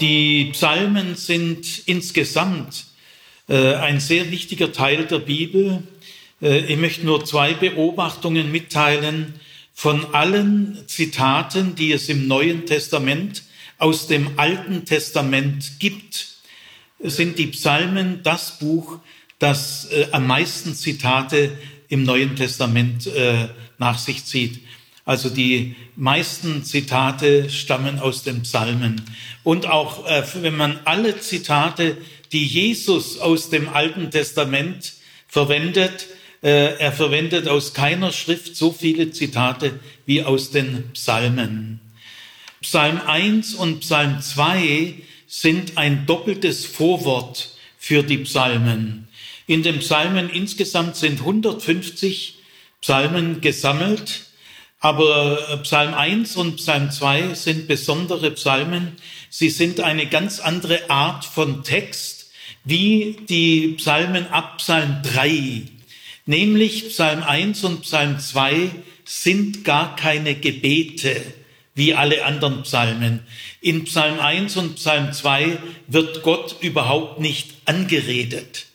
Die Psalmen sind insgesamt äh, ein sehr wichtiger Teil der Bibel. Äh, ich möchte nur zwei Beobachtungen mitteilen. Von allen Zitaten, die es im Neuen Testament aus dem Alten Testament gibt, sind die Psalmen das Buch, das äh, am meisten Zitate im Neuen Testament nach sich zieht. Also die meisten Zitate stammen aus den Psalmen. Und auch äh, wenn man alle Zitate, die Jesus aus dem Alten Testament verwendet, äh, er verwendet aus keiner Schrift so viele Zitate wie aus den Psalmen. Psalm 1 und Psalm 2 sind ein doppeltes Vorwort für die Psalmen. In den Psalmen insgesamt sind 150 Psalmen gesammelt, aber Psalm 1 und Psalm 2 sind besondere Psalmen. Sie sind eine ganz andere Art von Text wie die Psalmen ab Psalm 3. Nämlich Psalm 1 und Psalm 2 sind gar keine Gebete wie alle anderen Psalmen. In Psalm 1 und Psalm 2 wird Gott überhaupt nicht angeredet.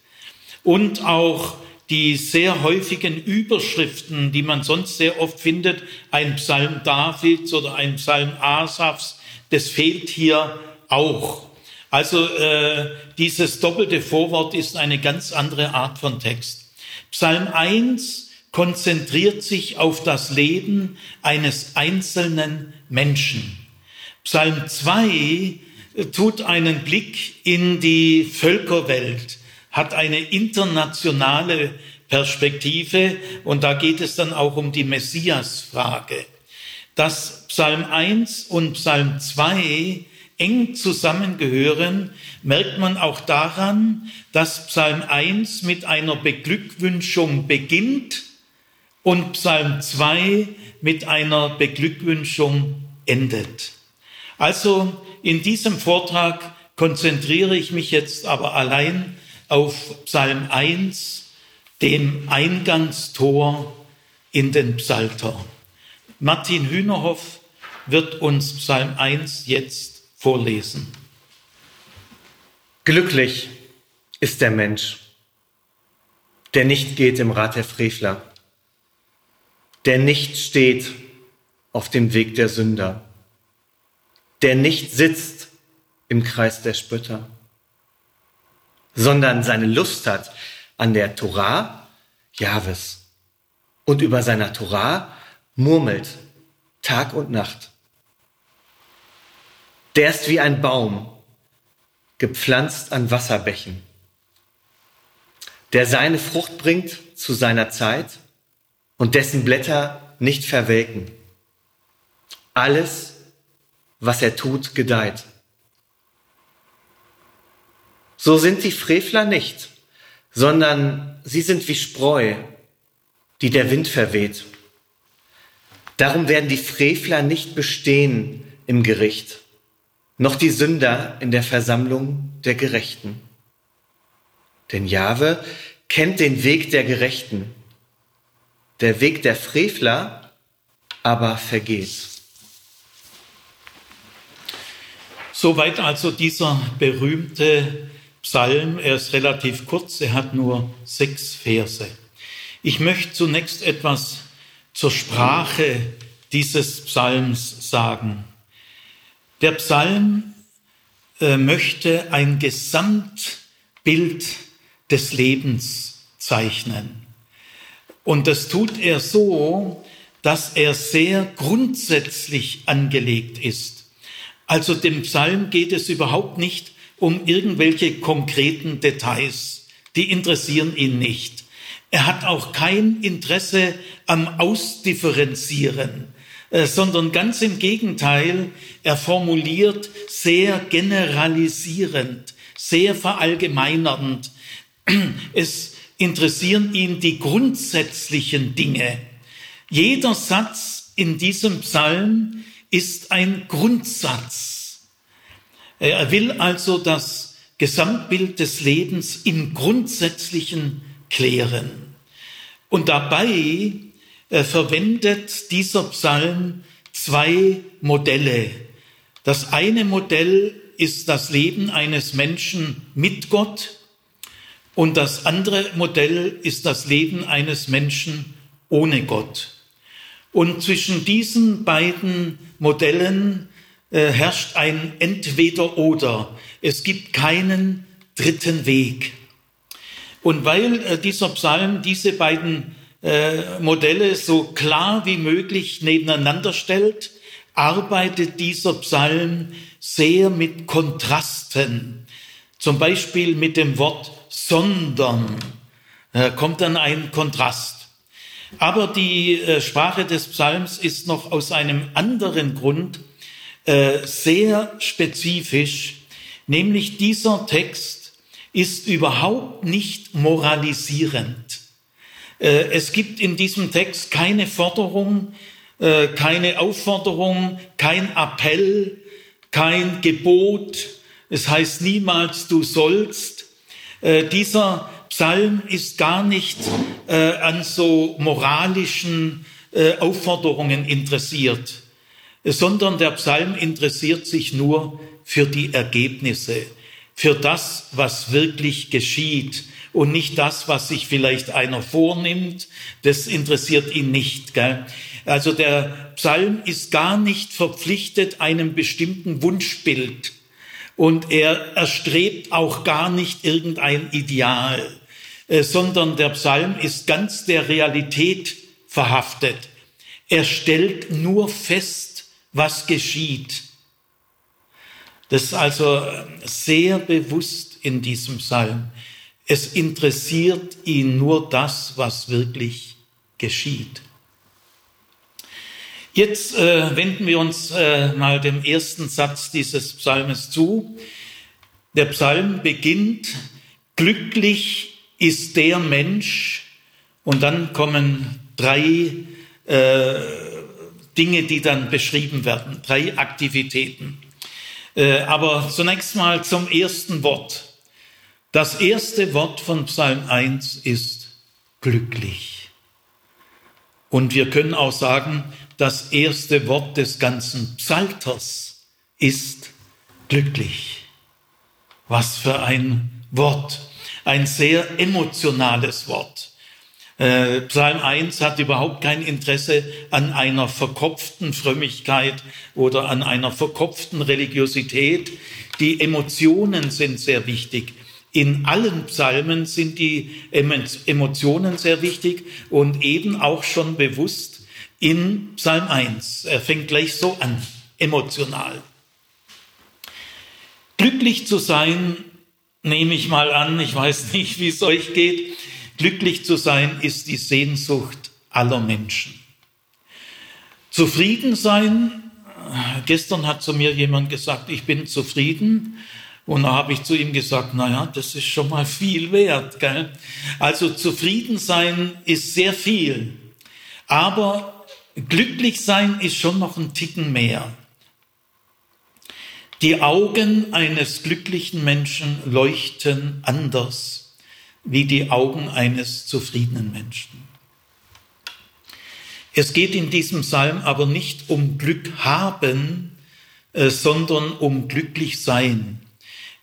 Und auch die sehr häufigen Überschriften, die man sonst sehr oft findet, ein Psalm Davids oder ein Psalm Asafs, das fehlt hier auch. Also äh, dieses doppelte Vorwort ist eine ganz andere Art von Text. Psalm 1 konzentriert sich auf das Leben eines einzelnen Menschen. Psalm 2 äh, tut einen Blick in die Völkerwelt, hat eine internationale Perspektive und da geht es dann auch um die Messias-Frage. Dass Psalm 1 und Psalm 2 eng zusammengehören, merkt man auch daran, dass Psalm 1 mit einer Beglückwünschung beginnt und Psalm 2 mit einer Beglückwünschung endet. Also in diesem Vortrag konzentriere ich mich jetzt aber allein auf Psalm 1, dem Eingangstor in den Psalter. Martin Hühnerhoff wird uns Psalm 1 jetzt vorlesen. Glücklich ist der Mensch, der nicht geht im Rat der Frevler, der nicht steht auf dem Weg der Sünder, der nicht sitzt im Kreis der Spötter, sondern seine Lust hat an der Torah Jahwes und über seiner Torah murmelt Tag und Nacht. Der ist wie ein Baum, gepflanzt an Wasserbächen, der seine Frucht bringt zu seiner Zeit und dessen Blätter nicht verwelken. Alles, was er tut, gedeiht. So sind die Frevler nicht, sondern sie sind wie Spreu, die der Wind verweht. Darum werden die Frevler nicht bestehen im Gericht, noch die Sünder in der Versammlung der Gerechten. Denn Jahwe kennt den Weg der Gerechten, der Weg der Frevler aber vergeht. Soweit also dieser berühmte Psalm. Er ist relativ kurz, er hat nur sechs Verse. Ich möchte zunächst etwas zur Sprache dieses Psalms sagen. Der Psalm äh, möchte ein Gesamtbild des Lebens zeichnen. Und das tut er so, dass er sehr grundsätzlich angelegt ist. Also dem Psalm geht es überhaupt nicht um irgendwelche konkreten Details. Die interessieren ihn nicht. Er hat auch kein Interesse am Ausdifferenzieren, äh, sondern ganz im Gegenteil, er formuliert sehr generalisierend, sehr verallgemeinernd. Es interessieren ihn die grundsätzlichen Dinge. Jeder Satz in diesem Psalm ist ein Grundsatz. Er will also das Gesamtbild des Lebens im Grundsätzlichen klären. Und dabei äh, verwendet dieser Psalm zwei Modelle. Das eine Modell ist das Leben eines Menschen mit Gott und das andere Modell ist das Leben eines Menschen ohne Gott. Und zwischen diesen beiden Modellen äh, herrscht ein Entweder-Oder. Es gibt keinen dritten Weg. Und weil äh, dieser Psalm diese beiden äh, Modelle so klar wie möglich nebeneinander stellt, arbeitet dieser Psalm sehr mit Kontrasten. Zum Beispiel mit dem Wort sondern kommt dann ein Kontrast. Aber die Sprache des Psalms ist noch aus einem anderen Grund äh, sehr spezifisch, nämlich dieser Text ist überhaupt nicht moralisierend. Äh, es gibt in diesem Text keine Forderung, äh, keine Aufforderung, kein Appell, kein Gebot. Es heißt niemals, du sollst. Äh, dieser Psalm ist gar nicht an so moralischen Aufforderungen interessiert, sondern der Psalm interessiert sich nur für die Ergebnisse, für das, was wirklich geschieht und nicht das, was sich vielleicht einer vornimmt. Das interessiert ihn nicht. Gell? Also der Psalm ist gar nicht verpflichtet einem bestimmten Wunschbild und er erstrebt auch gar nicht irgendein Ideal, äh, sondern der Psalm ist ganz der Realität verhaftet. Er stellt nur fest, was geschieht. Das ist also sehr bewusst in diesem Psalm. Es interessiert ihn nur das, was wirklich geschieht. Jetzt äh, wenden wir uns äh, mal dem ersten Satz dieses Psalmes zu. Der Psalm beginnt, glücklich ist der Mensch, und dann kommen drei äh, Dinge, die dann beschrieben werden, drei Aktivitäten. Äh, aber zunächst mal zum ersten Wort. Das erste Wort von Psalm 1 ist glücklich. Und wir können auch sagen, das erste Wort des ganzen Psalters ist glücklich. Was für ein Wort, ein sehr emotionales Wort. Äh, Psalm 1 hat überhaupt kein Interesse an einer verkopften Frömmigkeit oder an einer verkopften Religiosität. Die Emotionen sind sehr wichtig. In allen Psalmen sind die Emotionen sehr wichtig und eben auch schon bewusst in Psalm 1. Er fängt gleich so an, emotional. Glücklich zu sein, nehme ich mal an, ich weiß nicht, wie es euch geht, glücklich zu sein ist die Sehnsucht aller Menschen. Zufrieden sein, gestern hat zu mir jemand gesagt, ich bin zufrieden, und da habe ich zu ihm gesagt, na ja, das ist schon mal viel wert. Gell? Also zufrieden sein ist sehr viel, aber glücklich sein ist schon noch ein Ticken mehr. Die Augen eines glücklichen Menschen leuchten anders wie die Augen eines zufriedenen Menschen. Es geht in diesem Psalm aber nicht um Glück haben, äh, sondern um glücklich sein.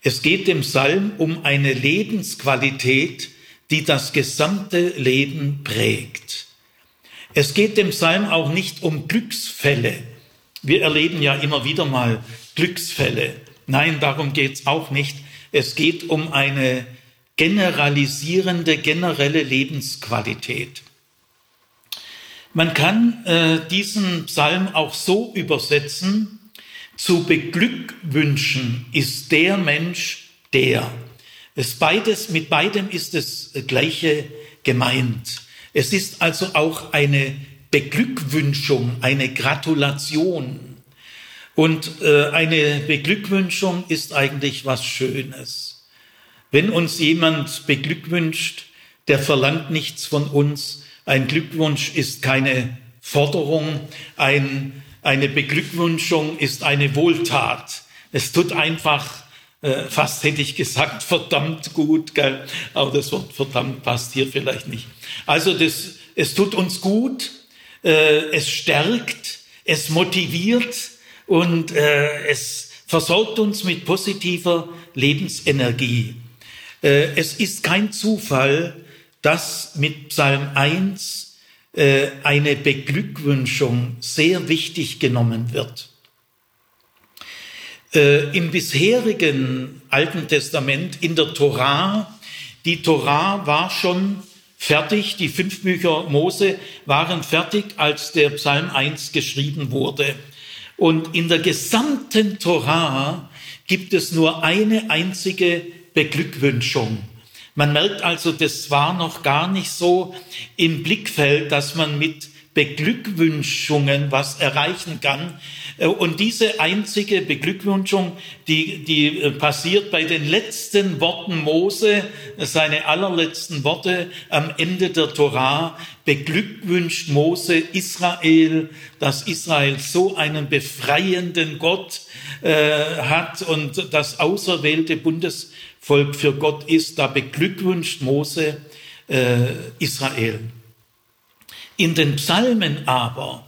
Es geht dem Psalm um eine Lebensqualität, die das gesamte Leben prägt. Es geht dem Psalm auch nicht um Glücksfälle. Wir erleben ja immer wieder mal Glücksfälle. Nein, darum geht's auch nicht. Es geht um eine generalisierende, generelle Lebensqualität. Man kann äh, diesen Psalm auch so übersetzen, zu beglückwünschen ist der Mensch, der. Es beides, mit beidem ist das Gleiche gemeint. Es ist also auch eine Beglückwünschung, eine Gratulation. Und äh, eine Beglückwünschung ist eigentlich was Schönes. Wenn uns jemand beglückwünscht, der verlangt nichts von uns. Ein Glückwunsch ist keine Forderung, ein eine Beglückwünschung ist eine Wohltat. Es tut einfach, äh, fast hätte ich gesagt, verdammt gut, gell? aber das Wort verdammt passt hier vielleicht nicht. Also das, es tut uns gut, äh, es stärkt, es motiviert und äh, es versorgt uns mit positiver Lebensenergie. Äh, es ist kein Zufall, dass mit Psalm 1 äh, eine Beglückwünschung sehr wichtig genommen wird. Äh, Im bisherigen Alten Testament, in der Torah, die Torah war schon fertig, die fünf Bücher Mose waren fertig, als der Psalm 1 geschrieben wurde. Und in der gesamten Torah gibt es nur eine einzige Beglückwünschung. Man merkt also, das war noch gar nicht so im Blickfeld, dass man mit Beglückwünschungen was erreichen kann. Äh, und diese einzige Beglückwünschung, die, die äh, passiert bei den letzten Worten Mose, seine allerletzten Worte am Ende der Torah, beglückwünscht Mose Israel, dass Israel so einen befreienden Gott äh, hat und das auserwählte Bundesvolk für Gott ist. Da beglückwünscht Mose äh, Israel. In den Psalmen aber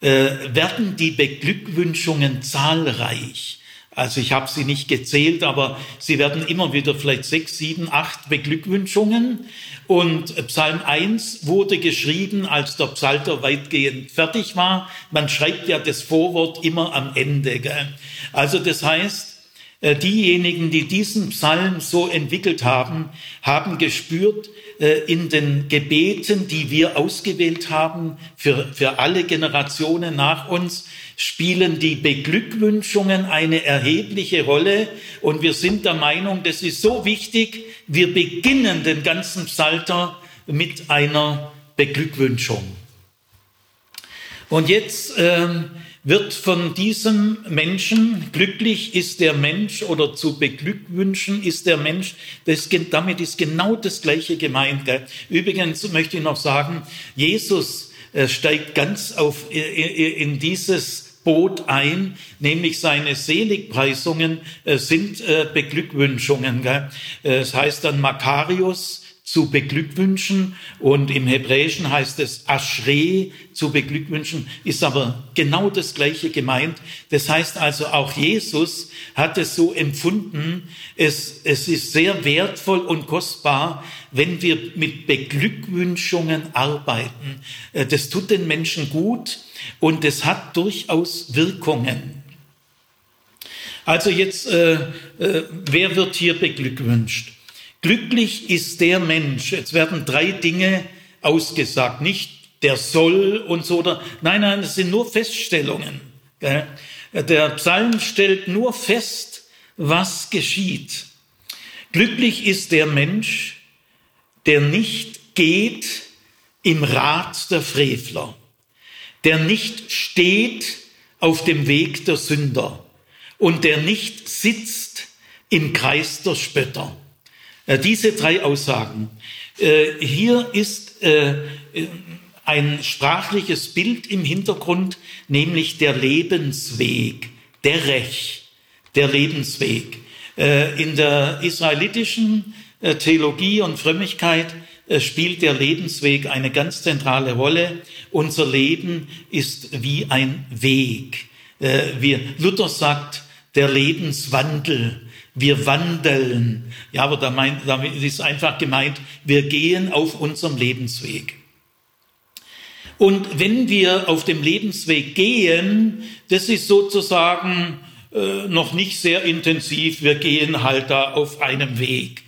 äh, werden die Beglückwünschungen zahlreich. Also ich habe sie nicht gezählt, aber sie werden immer wieder vielleicht sechs, sieben, acht Beglückwünschungen. Und Psalm 1 wurde geschrieben, als der Psalter weitgehend fertig war. Man schreibt ja das Vorwort immer am Ende. Gell? Also das heißt, diejenigen, die diesen Psalm so entwickelt haben, haben gespürt, äh, in den Gebeten, die wir ausgewählt haben für, für alle Generationen nach uns, spielen die Beglückwünschungen eine erhebliche Rolle. Und wir sind der Meinung, das ist so wichtig, wir beginnen den ganzen Psalter mit einer Beglückwünschung. Und jetzt ähm, wird von diesem Menschen, glücklich ist der Mensch oder zu beglückwünschen ist der Mensch, das, damit ist genau das Gleiche gemeint. Gell? Übrigens möchte ich noch sagen, Jesus äh, steigt ganz auf, in dieses Boot ein, nämlich seine Seligpreisungen äh, sind äh, Beglückwünschungen. Gell? Es heißt dann Makarius, zu beglückwünschen und im Hebräischen heißt es Aschre zu beglückwünschen, ist aber genau das gleiche gemeint. Das heißt also auch Jesus hat es so empfunden, es, es ist sehr wertvoll und kostbar, wenn wir mit Beglückwünschungen arbeiten. Äh, das tut den Menschen gut und es hat durchaus Wirkungen. Also jetzt, äh, äh, wer wird hier beglückwünscht? Glücklich ist der Mensch. Jetzt werden drei Dinge ausgesagt. Nicht der soll und so. Oder, nein, nein, es sind nur Feststellungen. Der Psalm stellt nur fest, was geschieht. Glücklich ist der Mensch, der nicht geht im Rat der Frevler, der nicht steht auf dem Weg der Sünder und der nicht sitzt im Kreis der Spötter. Äh, diese drei Aussagen. Äh, hier ist äh, ein sprachliches Bild im Hintergrund, nämlich der Lebensweg, der Rech, der Lebensweg. In der israelitischen Theologie und Frömmigkeit spielt der Lebensweg eine ganz zentrale Rolle. Unser Leben ist wie ein Weg. Wie Luther sagt, der Lebenswandel wir wandeln. Ja, aber damit ist einfach gemeint, wir gehen auf unserem Lebensweg. Und wenn wir auf dem Lebensweg gehen, das ist sozusagen äh, noch nicht sehr intensiv, wir gehen halt da auf einem Weg.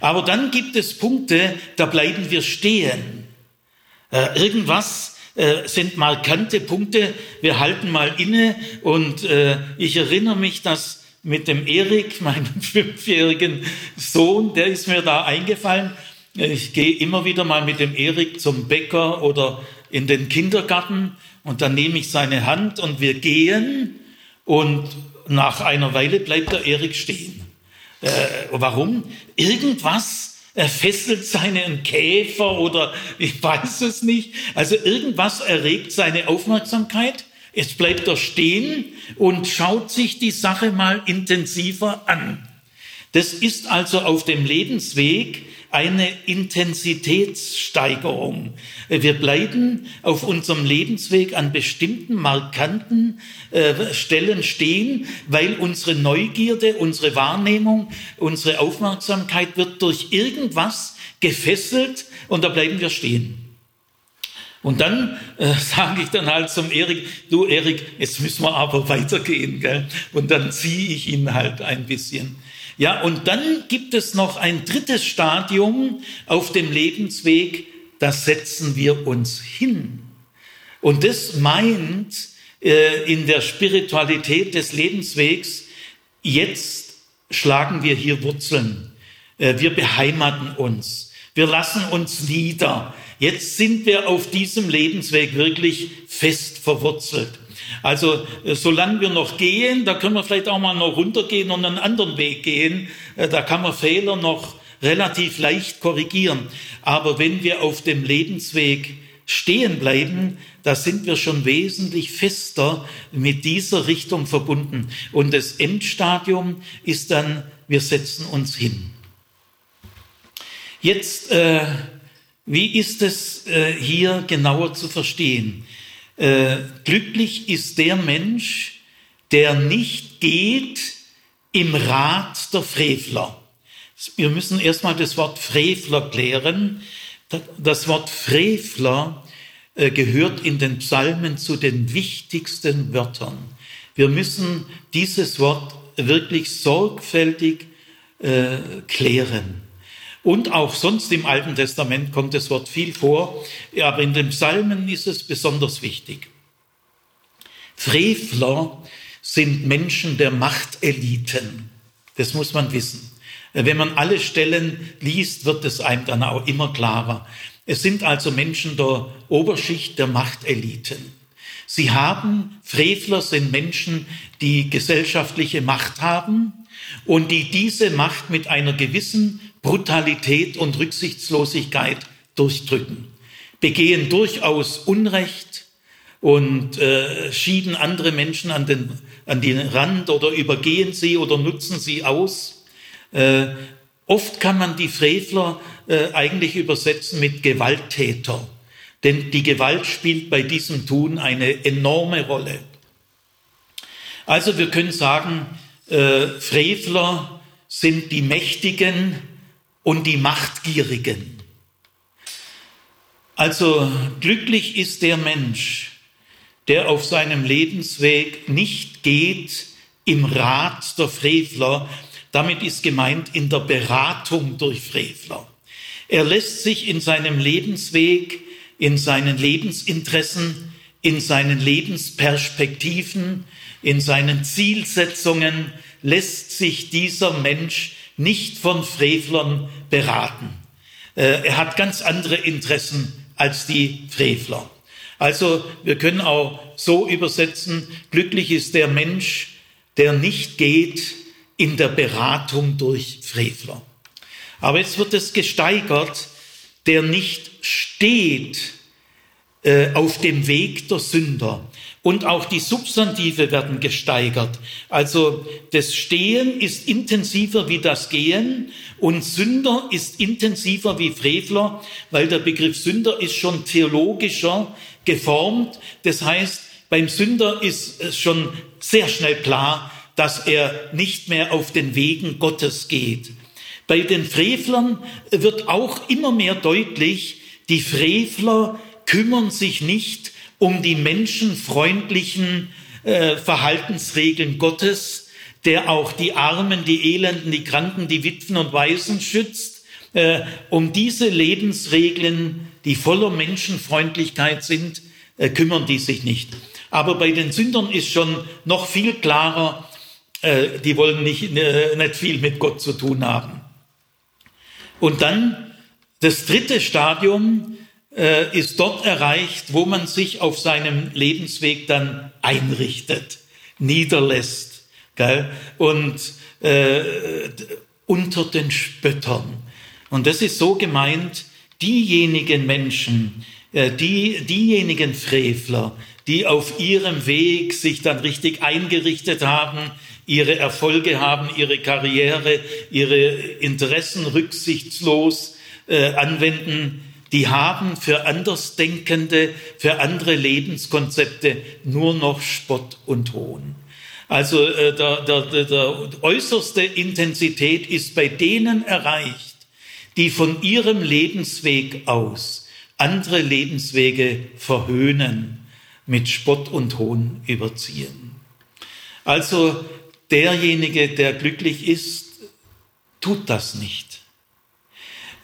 Aber dann gibt es Punkte, da bleiben wir stehen. Äh, irgendwas äh, sind markante Punkte, wir halten mal inne und äh, ich erinnere mich, dass mit dem Erik, meinem fünfjährigen Sohn, der ist mir da eingefallen. Ich gehe immer wieder mal mit dem Erik zum Bäcker oder in den Kindergarten und dann nehme ich seine Hand und wir gehen und nach einer Weile bleibt der Erik stehen. Äh, warum? Irgendwas fesselt seinen Käfer oder ich weiß es nicht. Also irgendwas erregt seine Aufmerksamkeit Jetzt bleibt er stehen und schaut sich die Sache mal intensiver an. Das ist also auf dem Lebensweg eine Intensitätssteigerung. Wir bleiben auf unserem Lebensweg an bestimmten markanten äh, Stellen stehen, weil unsere Neugierde, unsere Wahrnehmung, unsere Aufmerksamkeit wird durch irgendwas gefesselt und da bleiben wir stehen. Und dann äh, sage ich dann halt zum Erik, du Erik, jetzt müssen wir aber weitergehen. Gell? Und dann ziehe ich ihn halt ein bisschen. Ja, und dann gibt es noch ein drittes Stadium auf dem Lebensweg, das setzen wir uns hin. Und das meint äh, in der Spiritualität des Lebenswegs, jetzt schlagen wir hier Wurzeln. Äh, wir beheimaten uns. Wir lassen uns nieder. Jetzt sind wir auf diesem Lebensweg wirklich fest verwurzelt. Also äh, solange wir noch gehen, da können wir vielleicht auch mal noch runtergehen und einen anderen Weg gehen. Äh, da kann man Fehler noch relativ leicht korrigieren. Aber wenn wir auf dem Lebensweg stehen bleiben, da sind wir schon wesentlich fester mit dieser Richtung verbunden. Und das Endstadium ist dann, wir setzen uns hin. Jetzt, äh, wie ist es äh, hier genauer zu verstehen? Äh, glücklich ist der Mensch, der nicht geht im Rat der Frevler. Wir müssen erstmal das Wort Frevler klären. Das Wort Frevler äh, gehört in den Psalmen zu den wichtigsten Wörtern. Wir müssen dieses Wort wirklich sorgfältig äh, klären. Und auch sonst im Alten Testament kommt das Wort viel vor, aber in den Psalmen ist es besonders wichtig. Frevler sind Menschen der Machteliten. Das muss man wissen. Wenn man alle Stellen liest, wird es einem dann auch immer klarer. Es sind also Menschen der Oberschicht der Machteliten. Sie haben, Frevler sind Menschen, die gesellschaftliche Macht haben und die diese Macht mit einer gewissen Brutalität und Rücksichtslosigkeit durchdrücken, begehen durchaus Unrecht und äh, schieben andere Menschen an den, an den Rand oder übergehen sie oder nutzen sie aus. Äh, oft kann man die Frevler äh, eigentlich übersetzen mit Gewalttäter, denn die Gewalt spielt bei diesem Tun eine enorme Rolle. Also wir können sagen, äh, Frevler sind die Mächtigen, und die Machtgierigen. Also glücklich ist der Mensch, der auf seinem Lebensweg nicht geht im Rat der Frevler, damit ist gemeint in der Beratung durch Frevler. Er lässt sich in seinem Lebensweg, in seinen Lebensinteressen, in seinen Lebensperspektiven, in seinen Zielsetzungen, lässt sich dieser Mensch nicht von Frevlern beraten. Äh, er hat ganz andere Interessen als die Frevler. Also wir können auch so übersetzen, glücklich ist der Mensch, der nicht geht in der Beratung durch Frevler. Aber jetzt wird es gesteigert, der nicht steht äh, auf dem Weg der Sünder. Und auch die Substantive werden gesteigert. Also das Stehen ist intensiver wie das Gehen und Sünder ist intensiver wie Frevler, weil der Begriff Sünder ist schon theologischer geformt. Das heißt, beim Sünder ist es schon sehr schnell klar, dass er nicht mehr auf den Wegen Gottes geht. Bei den Frevlern wird auch immer mehr deutlich, die Frevler kümmern sich nicht um die menschenfreundlichen äh, Verhaltensregeln Gottes, der auch die Armen, die Elenden, die Kranken, die Witwen und Waisen schützt. Äh, um diese Lebensregeln, die voller Menschenfreundlichkeit sind, äh, kümmern die sich nicht. Aber bei den Sündern ist schon noch viel klarer, äh, die wollen nicht, äh, nicht viel mit Gott zu tun haben. Und dann das dritte Stadium, äh, ist dort erreicht, wo man sich auf seinem Lebensweg dann einrichtet, niederlässt gell? und äh, unter den Spöttern. Und das ist so gemeint, diejenigen Menschen, äh, die, diejenigen Frevler, die auf ihrem Weg sich dann richtig eingerichtet haben, ihre Erfolge haben, ihre Karriere, ihre Interessen rücksichtslos äh, anwenden, die haben für Andersdenkende, für andere Lebenskonzepte nur noch Spott und Hohn. Also äh, der, der, der, der äußerste Intensität ist bei denen erreicht, die von ihrem Lebensweg aus andere Lebenswege verhöhnen, mit Spott und Hohn überziehen. Also derjenige, der glücklich ist, tut das nicht.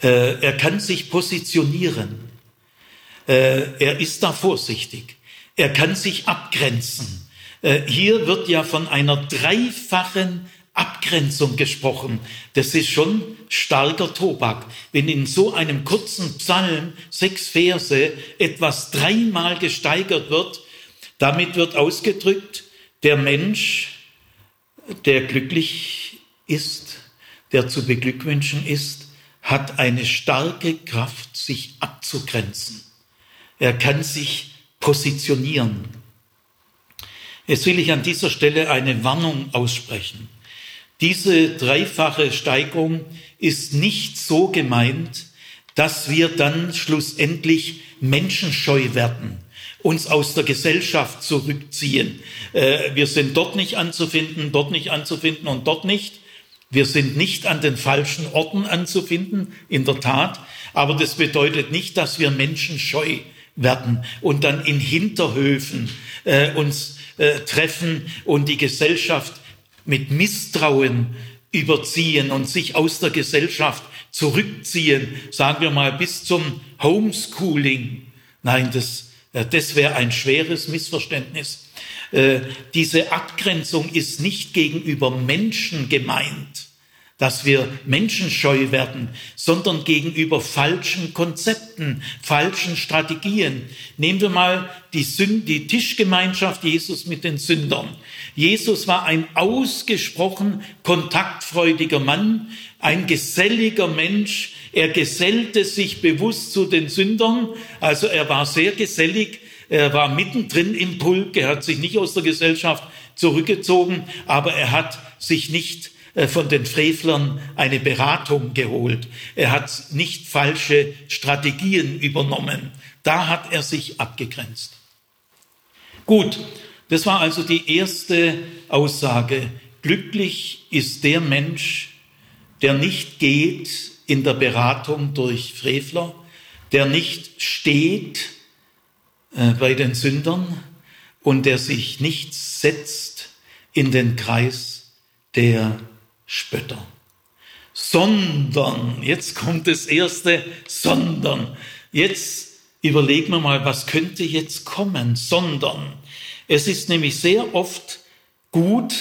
Äh, er kann sich positionieren. Äh, er ist da vorsichtig. Er kann sich abgrenzen. Äh, hier wird ja von einer dreifachen Abgrenzung gesprochen. Das ist schon starker Tobak. Wenn in so einem kurzen Psalm, sechs Verse, etwas dreimal gesteigert wird, damit wird ausgedrückt, der Mensch, der glücklich ist, der zu beglückwünschen ist, hat eine starke Kraft, sich abzugrenzen. Er kann sich positionieren. Jetzt will ich an dieser Stelle eine Warnung aussprechen. Diese dreifache Steigerung ist nicht so gemeint, dass wir dann schlussendlich menschenscheu werden, uns aus der Gesellschaft zurückziehen. Äh, wir sind dort nicht anzufinden, dort nicht anzufinden und dort nicht. Wir sind nicht an den falschen Orten anzufinden, in der Tat, aber das bedeutet nicht, dass wir menschenscheu werden und dann in Hinterhöfen äh, uns äh, treffen und die Gesellschaft mit Misstrauen überziehen und sich aus der Gesellschaft zurückziehen, sagen wir mal bis zum Homeschooling. Nein, das, äh, das wäre ein schweres Missverständnis. Äh, diese Abgrenzung ist nicht gegenüber Menschen gemeint, dass wir menschenscheu werden, sondern gegenüber falschen Konzepten, falschen Strategien. Nehmen wir mal die, Sünd, die Tischgemeinschaft Jesus mit den Sündern. Jesus war ein ausgesprochen kontaktfreudiger Mann, ein geselliger Mensch. Er gesellte sich bewusst zu den Sündern, also er war sehr gesellig, er war mittendrin im Pulk, er hat sich nicht aus der Gesellschaft zurückgezogen, aber er hat sich nicht äh, von den Frevlern eine Beratung geholt. Er hat nicht falsche Strategien übernommen. Da hat er sich abgegrenzt. Gut, das war also die erste Aussage. Glücklich ist der Mensch, der nicht geht in der Beratung durch Frevler, der nicht steht äh, bei den Sündern und der sich nicht setzt in den Kreis der Spötter. Sondern, jetzt kommt das erste, sondern. Jetzt überlegen wir mal, was könnte jetzt kommen, sondern. Es ist nämlich sehr oft gut,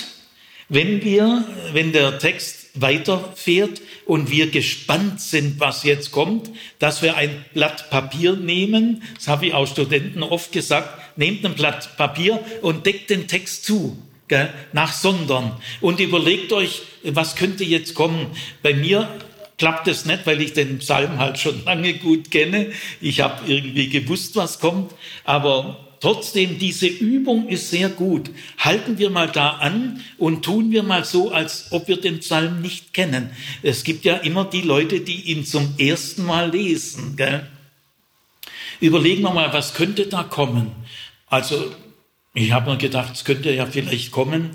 wenn wir, wenn der Text weiterfährt und wir gespannt sind, was jetzt kommt, dass wir ein Blatt Papier nehmen, das habe ich auch Studenten oft gesagt, nehmt ein Blatt Papier und deckt den Text zu gell, nach Sondern und überlegt euch, was könnte jetzt kommen. Bei mir klappt es nicht, weil ich den Psalm halt schon lange gut kenne. Ich habe irgendwie gewusst, was kommt, aber trotzdem, diese Übung ist sehr gut. Halten wir mal da an und tun wir mal so, als ob wir den Psalm nicht kennen. Es gibt ja immer die Leute, die ihn zum ersten Mal lesen. Gell? Überlegen wir mal, was könnte da kommen? Also ich habe mir gedacht, es könnte ja vielleicht kommen,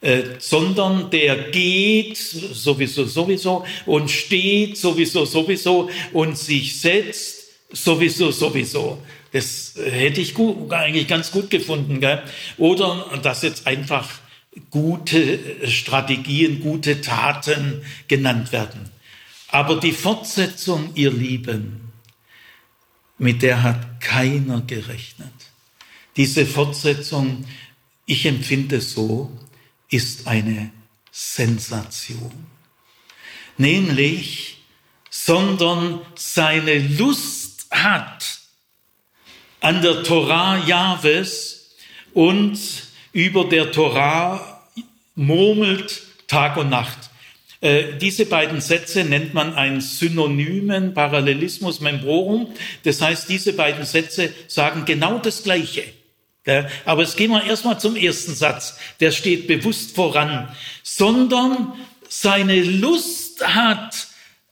äh, sondern der geht sowieso, sowieso und steht sowieso, sowieso und sich setzt sowieso, sowieso. Das hätte ich gut, eigentlich ganz gut gefunden. Gell? Oder dass jetzt einfach gute Strategien, gute Taten genannt werden. Aber die Fortsetzung, ihr Lieben, mit der hat keiner gerechnet. Diese Fortsetzung, ich empfinde so, ist eine Sensation. Nämlich, sondern seine Lust hat an der Torah Jahwes und über der Torah murmelt Tag und Nacht. Äh, diese beiden Sätze nennt man einen synonymen Parallelismus membrorum. Das heißt, diese beiden Sätze sagen genau das Gleiche. Aber jetzt gehen wir erstmal zum ersten Satz. Der steht bewusst voran. Sondern seine Lust hat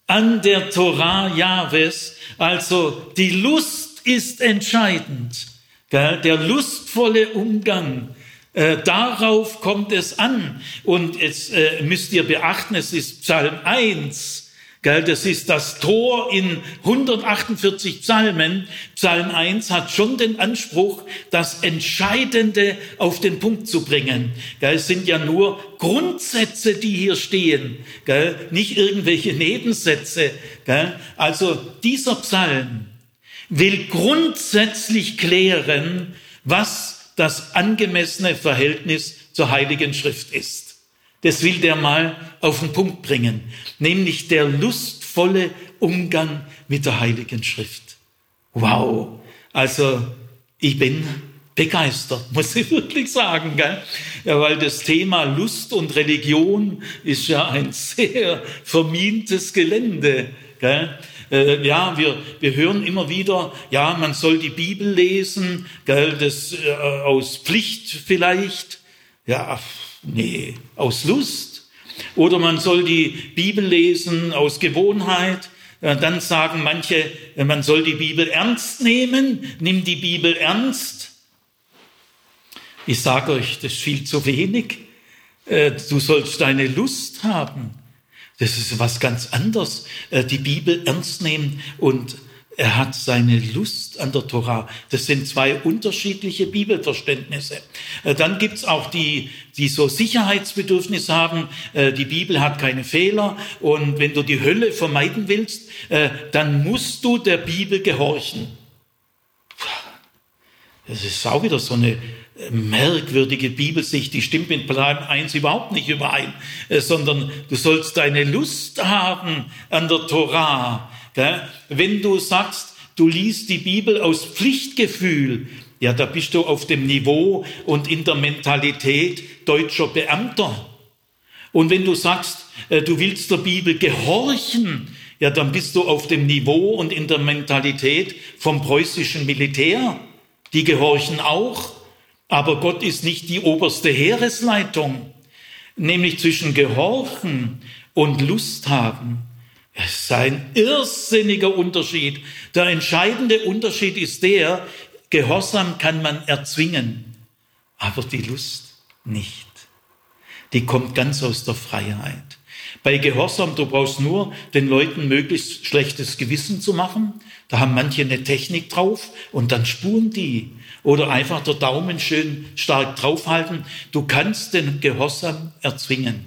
an der Torah Jahwes. Also die Lust ist entscheidend. Der lustvolle Umgang äh, darauf kommt es an. Und jetzt äh, müsst ihr beachten, es ist Psalm 1. Gell, das ist das Tor in 148 Psalmen. Psalm 1 hat schon den Anspruch, das Entscheidende auf den Punkt zu bringen. Gell, es sind ja nur Grundsätze, die hier stehen, gell, nicht irgendwelche Nebensätze. Gell. Also dieser Psalm will grundsätzlich klären, was das angemessene Verhältnis zur Heiligen Schrift ist. Das will der mal auf den Punkt bringen, nämlich der lustvolle Umgang mit der Heiligen Schrift. Wow, also ich bin begeistert, muss ich wirklich sagen, gell? Ja, weil das Thema Lust und Religion ist ja ein sehr vermintes Gelände. Gell? Äh, ja, wir, wir hören immer wieder, ja, man soll die Bibel lesen, gell, das äh, aus Pflicht vielleicht. Ja, Nee, aus Lust. Oder man soll die Bibel lesen aus Gewohnheit. Dann sagen manche, man soll die Bibel ernst nehmen. Nimm die Bibel ernst. Ich sage euch, das ist viel zu wenig. Äh, du sollst deine Lust haben. Das ist was ganz anderes. Äh, die Bibel ernst nehmen und er hat seine Lust an der Torah. Das sind zwei unterschiedliche Bibelverständnisse. Äh, dann gibt's auch die, die so Sicherheitsbedürfnisse haben. Äh, die Bibel hat keine Fehler und wenn du die Hölle vermeiden willst, dann musst du der Bibel gehorchen. Das ist auch wieder so eine merkwürdige Bibelsicht, die stimmt mit Psalm 1 überhaupt nicht überein, sondern du sollst deine Lust haben an der Torah wenn du sagst, du liest die Bibel aus Pflichtgefühl, ja, da bist du auf dem Niveau und in der Mentalität deutscher Beamter. Und wenn du sagst, äh, du willst der Bibel gehorchen, ja, dann bist du auf dem Niveau und in der Mentalität vom preußischen Militär. Die gehorchen auch, aber Gott ist nicht die oberste Heeresleitung. Nämlich zwischen Gehorchen und Lust haben es ist ein irrsinniger Unterschied. Der entscheidende Unterschied ist der, Gehorsam kann man erzwingen, aber die Lust nicht. Die kommt ganz aus der Freiheit. Bei Gehorsam, du brauchst nur den Leuten möglichst schlechtes Gewissen zu machen. Da haben manche eine Technik drauf und dann spuren die. Oder einfach der Daumen schön stark draufhalten. Du kannst den Gehorsam erzwingen,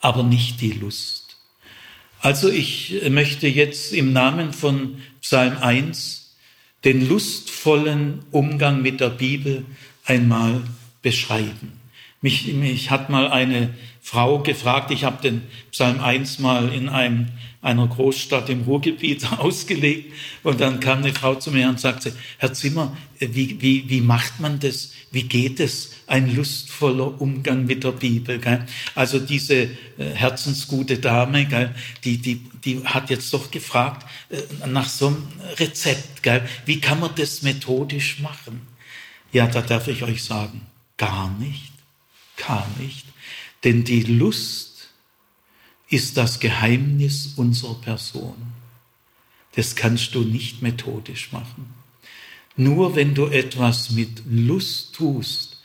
aber nicht die Lust. Also ich möchte jetzt im Namen von Psalm 1 den lustvollen Umgang mit der Bibel einmal beschreiben. Mich, mich hat mal eine Frau gefragt, ich habe den Psalm 1 mal in einem, einer Großstadt im Ruhrgebiet ausgelegt und dann kam eine Frau zu mir und sagte, Herr Zimmer, wie, wie, wie macht man das? Wie geht es? Ein lustvoller Umgang mit der Bibel. Gell? Also diese äh, herzensgute Dame, gell, die, die, die hat jetzt doch gefragt äh, nach so einem Rezept. Gell? Wie kann man das methodisch machen? Ja, da darf ich euch sagen, gar nicht, gar nicht. Denn die Lust ist das Geheimnis unserer Person. Das kannst du nicht methodisch machen. Nur wenn du etwas mit Lust tust,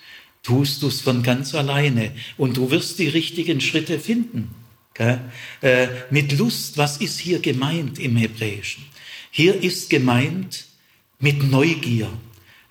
tust du es von ganz alleine und du wirst die richtigen Schritte finden. Äh, mit Lust, was ist hier gemeint im Hebräischen? Hier ist gemeint mit Neugier.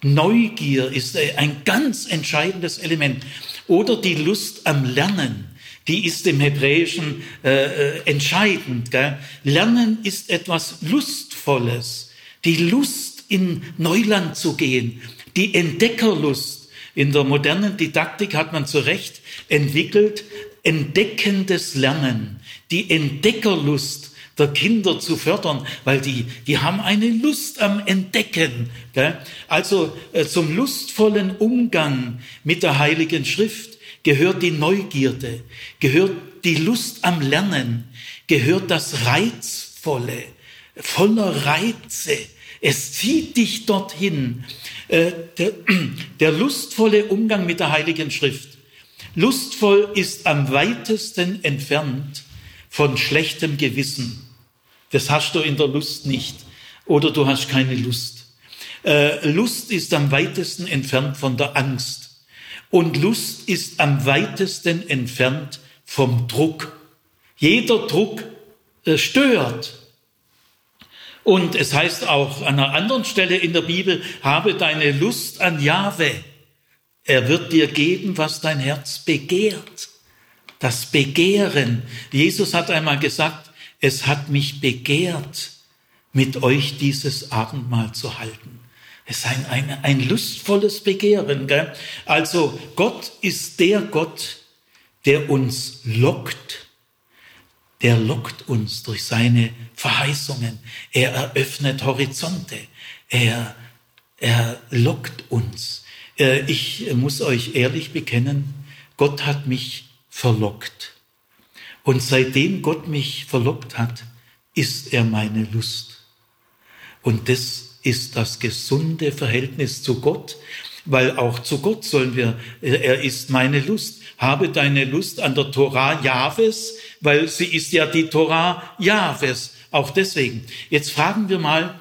Neugier ist ein ganz entscheidendes Element. Oder die Lust am Lernen, die ist im Hebräischen äh, äh, entscheidend. Gell? Lernen ist etwas Lustvolles. Die Lust in Neuland zu gehen, die Entdeckerlust. In der modernen Didaktik hat man zu Recht entwickelt, entdeckendes Lernen, die Entdeckerlust der Kinder zu fördern, weil die, die haben eine Lust am Entdecken. Gell? Also äh, zum lustvollen Umgang mit der Heiligen Schrift gehört die Neugierde, gehört die Lust am Lernen, gehört das Reizvolle, voller Reize. Es zieht dich dorthin. Äh, der, der lustvolle Umgang mit der Heiligen Schrift. Lustvoll ist am weitesten entfernt von schlechtem Gewissen. Das hast du in der Lust nicht. Oder du hast keine Lust. Äh, Lust ist am weitesten entfernt von der Angst. Und Lust ist am weitesten entfernt vom Druck. Jeder Druck äh, stört. Und es heißt auch an einer anderen Stelle in der Bibel, habe deine Lust an Jahwe. Er wird dir geben, was dein Herz begehrt. Das Begehren. Jesus hat einmal gesagt, es hat mich begehrt, mit euch dieses Abendmahl zu halten. Es ist ein, ein, ein lustvolles Begehren. Gell? Also Gott ist der Gott, der uns lockt der lockt uns durch seine Verheißungen. Er eröffnet Horizonte. Er, er lockt uns. Äh, ich muss euch ehrlich bekennen, Gott hat mich verlockt. Und seitdem Gott mich verlockt hat, ist er meine Lust. Und das ist das gesunde Verhältnis zu Gott, weil auch zu Gott sollen wir, er ist meine Lust. Habe deine Lust an der Torah Jahwes, weil sie ist ja die Torah Jahwes. Auch deswegen. Jetzt fragen wir mal,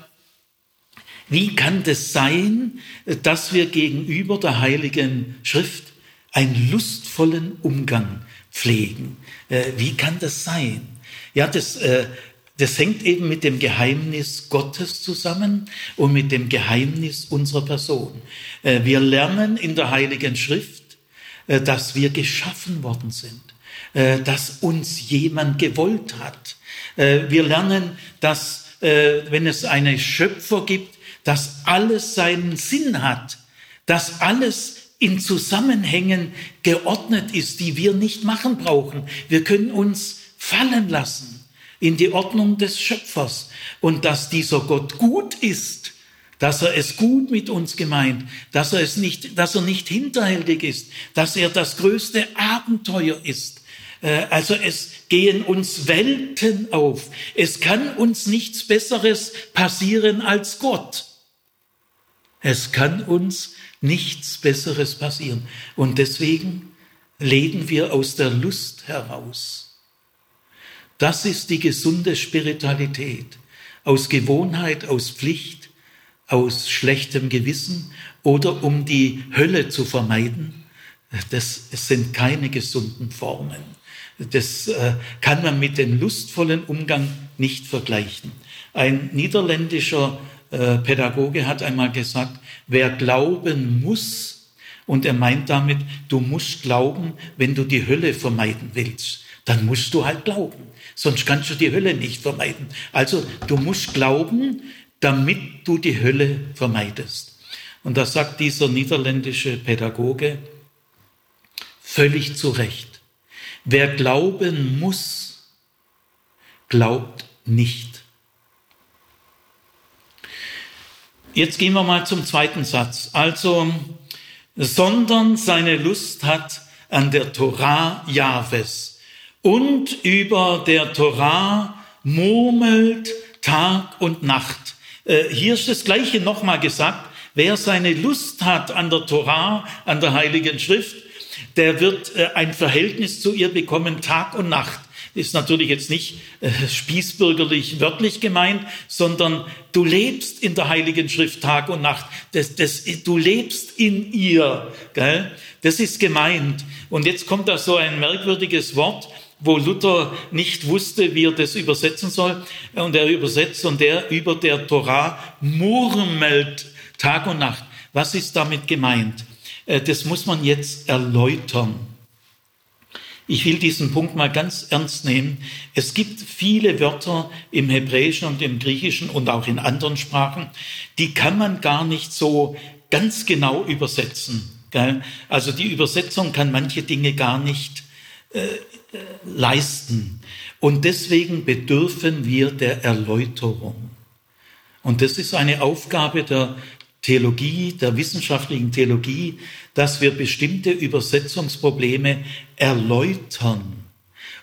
wie kann das sein, dass wir gegenüber der Heiligen Schrift einen lustvollen Umgang pflegen? Äh, wie kann das sein? Ja, das, äh, das hängt eben mit dem Geheimnis Gottes zusammen und mit dem Geheimnis unserer Person. Äh, wir lernen in der Heiligen Schrift, dass wir geschaffen worden sind. Äh, dass uns jemand gewollt hat. Äh, wir lernen, dass äh, wenn es einen Schöpfer gibt, dass alles seinen Sinn hat, dass alles in Zusammenhängen geordnet ist, die wir nicht machen brauchen. Wir können uns fallen lassen in die Ordnung des Schöpfers und dass dieser Gott gut ist, dass er es gut mit uns gemeint, dass er es nicht, dass er nicht hinterhältig ist, dass er das größte Abenteuer ist, äh, also es gehen uns Welten auf. Es kann uns nichts Besseres passieren als Gott. Es kann uns nichts Besseres passieren. Und deswegen leben wir aus der Lust heraus. Das ist die gesunde Spiritualität. Aus Gewohnheit, aus Pflicht, aus schlechtem Gewissen oder um die Hölle zu vermeiden. Das sind keine gesunden Formen. Das äh, kann man mit dem lustvollen Umgang nicht vergleichen. Ein niederländischer äh, Pädagoge hat einmal gesagt, wer glauben muss, und er meint damit, du musst glauben, wenn du die Hölle vermeiden willst, dann musst du halt glauben. Sonst kannst du die Hölle nicht vermeiden. Also du musst glauben, damit du die Hölle vermeidest. Und da sagt dieser niederländische Pädagoge völlig zu Recht. Wer glauben muss, glaubt nicht. Jetzt gehen wir mal zum zweiten Satz. Also, sondern seine Lust hat an der Torah Jahwes und über der Torah murmelt Tag und Nacht. Äh, hier ist das Gleiche nochmal gesagt. Wer seine Lust hat an der Torah, an der Heiligen Schrift, der wird äh, ein Verhältnis zu ihr bekommen, Tag und Nacht. Ist natürlich jetzt nicht äh, spießbürgerlich wörtlich gemeint, sondern du lebst in der Heiligen Schrift Tag und Nacht. Das, das, du lebst in ihr. Gell? Das ist gemeint. Und jetzt kommt da so ein merkwürdiges Wort, wo Luther nicht wusste, wie er das übersetzen soll. Und er übersetzt und der über der Torah murmelt Tag und Nacht. Was ist damit gemeint? Äh, das muss man jetzt erläutern. Ich will diesen Punkt mal ganz ernst nehmen. Es gibt viele Wörter im Hebräischen und im Griechischen und auch in anderen Sprachen, die kann man gar nicht so ganz genau übersetzen. Also die Übersetzung kann manche Dinge gar nicht äh, leisten. Und deswegen bedürfen wir der Erläuterung. Und das ist eine Aufgabe der Theologie, der wissenschaftlichen Theologie, dass wir bestimmte Übersetzungsprobleme erläutern.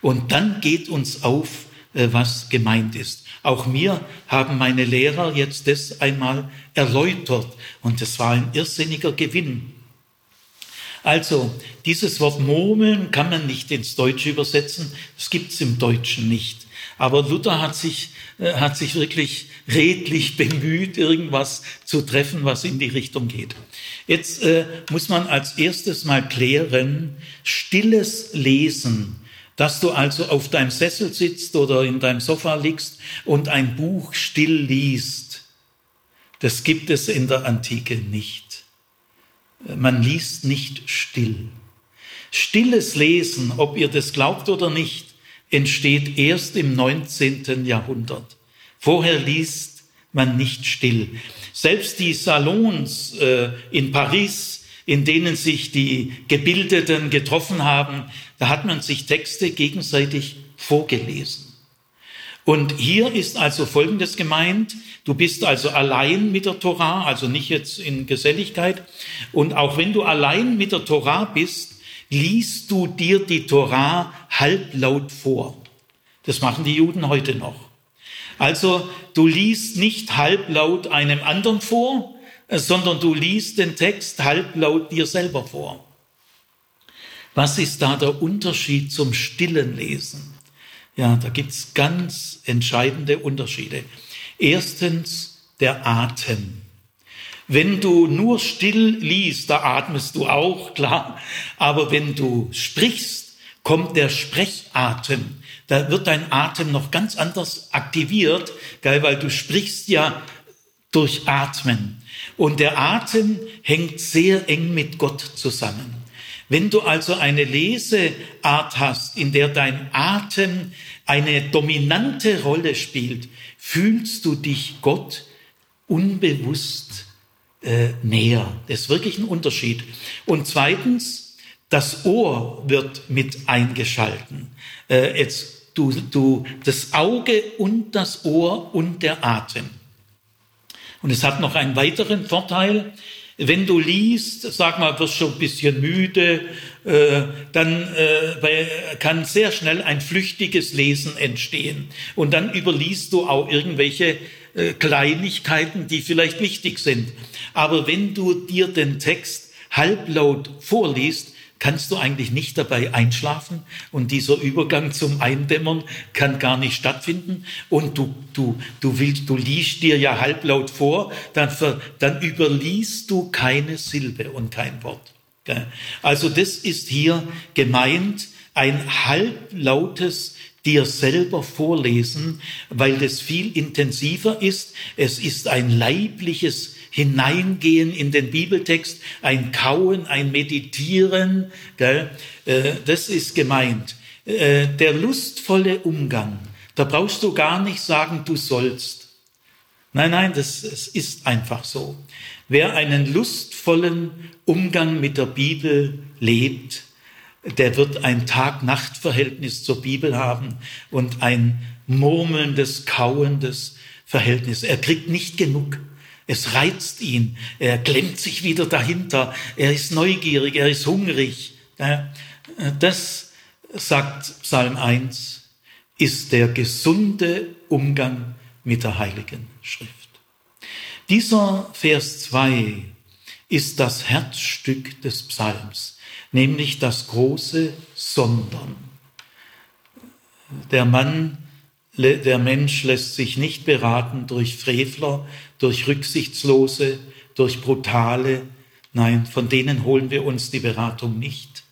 Und dann geht uns auf, äh, was gemeint ist. Auch mir haben meine Lehrer jetzt das einmal erläutert und das war ein irrsinniger Gewinn. Also, dieses Wort murmeln kann man nicht ins Deutsche übersetzen. Das gibt es im Deutschen nicht. Aber Luther hat sich, äh, hat sich wirklich redlich bemüht, irgendwas zu treffen, was in die Richtung geht. Jetzt äh, muss man als erstes mal klären, stilles Lesen, dass du also auf deinem Sessel sitzt oder in deinem Sofa liegst und ein Buch still liest, das gibt es in der Antike nicht. Man liest nicht still. Stilles Lesen, ob ihr das glaubt oder nicht, entsteht erst im 19. Jahrhundert. Vorher liest man nicht still. Selbst die Salons äh, in Paris, in denen sich die Gebildeten getroffen haben, da hat man sich Texte gegenseitig vorgelesen. Und hier ist also Folgendes gemeint. Du bist also allein mit der Torah, also nicht jetzt in Geselligkeit. Und auch wenn du allein mit der Torah bist, liest du dir die Torah halblaut vor. Das machen die Juden heute noch. Also du liest nicht halblaut einem anderen vor, sondern du liest den Text halblaut dir selber vor. Was ist da der Unterschied zum stillen Lesen? Ja, da gibt's ganz entscheidende Unterschiede. Erstens der Atem. Wenn du nur still liest, da atmest du auch, klar. Aber wenn du sprichst, kommt der Sprechatem. Da wird dein Atem noch ganz anders aktiviert, geil, weil du sprichst ja durch Atmen. Und der Atem hängt sehr eng mit Gott zusammen. Wenn du also eine Leseart hast, in der dein Atem eine dominante Rolle spielt, fühlst du dich Gott unbewusst äh, näher. Das ist wirklich ein Unterschied. Und zweitens, das Ohr wird mit eingeschalten. Äh, jetzt du, du, das Auge und das Ohr und der Atem. Und es hat noch einen weiteren Vorteil. Wenn du liest, sag mal, wirst schon ein bisschen müde, äh, dann äh, kann sehr schnell ein flüchtiges Lesen entstehen. Und dann überliest du auch irgendwelche äh, Kleinigkeiten, die vielleicht wichtig sind. Aber wenn du dir den Text halblaut vorliest, kannst du eigentlich nicht dabei einschlafen und dieser Übergang zum Eindämmern kann gar nicht stattfinden und du, du, du willst, du liest dir ja halblaut vor, dann, dann überliest du keine Silbe und kein Wort. Also das ist hier gemeint, ein halblautes dir selber vorlesen, weil das viel intensiver ist. Es ist ein leibliches Hineingehen in den Bibeltext, ein Kauen, ein Meditieren. Äh, das ist gemeint. Äh, der lustvolle Umgang, da brauchst du gar nicht sagen, du sollst. Nein, nein, das, das ist einfach so. Wer einen lustvollen Umgang mit der Bibel lebt, der wird ein Tag-Nacht-Verhältnis zur Bibel haben und ein murmelndes, kauendes Verhältnis. Er kriegt nicht genug. Es reizt ihn. Er klemmt sich wieder dahinter. Er ist neugierig. Er ist hungrig. Das, sagt Psalm 1, ist der gesunde Umgang mit der Heiligen Schrift. Dieser Vers 2 ist das Herzstück des Psalms nämlich das große Sondern. Der Mann, der Mensch lässt sich nicht beraten durch Frevler, durch Rücksichtslose, durch Brutale. Nein, von denen holen wir uns die Beratung nicht.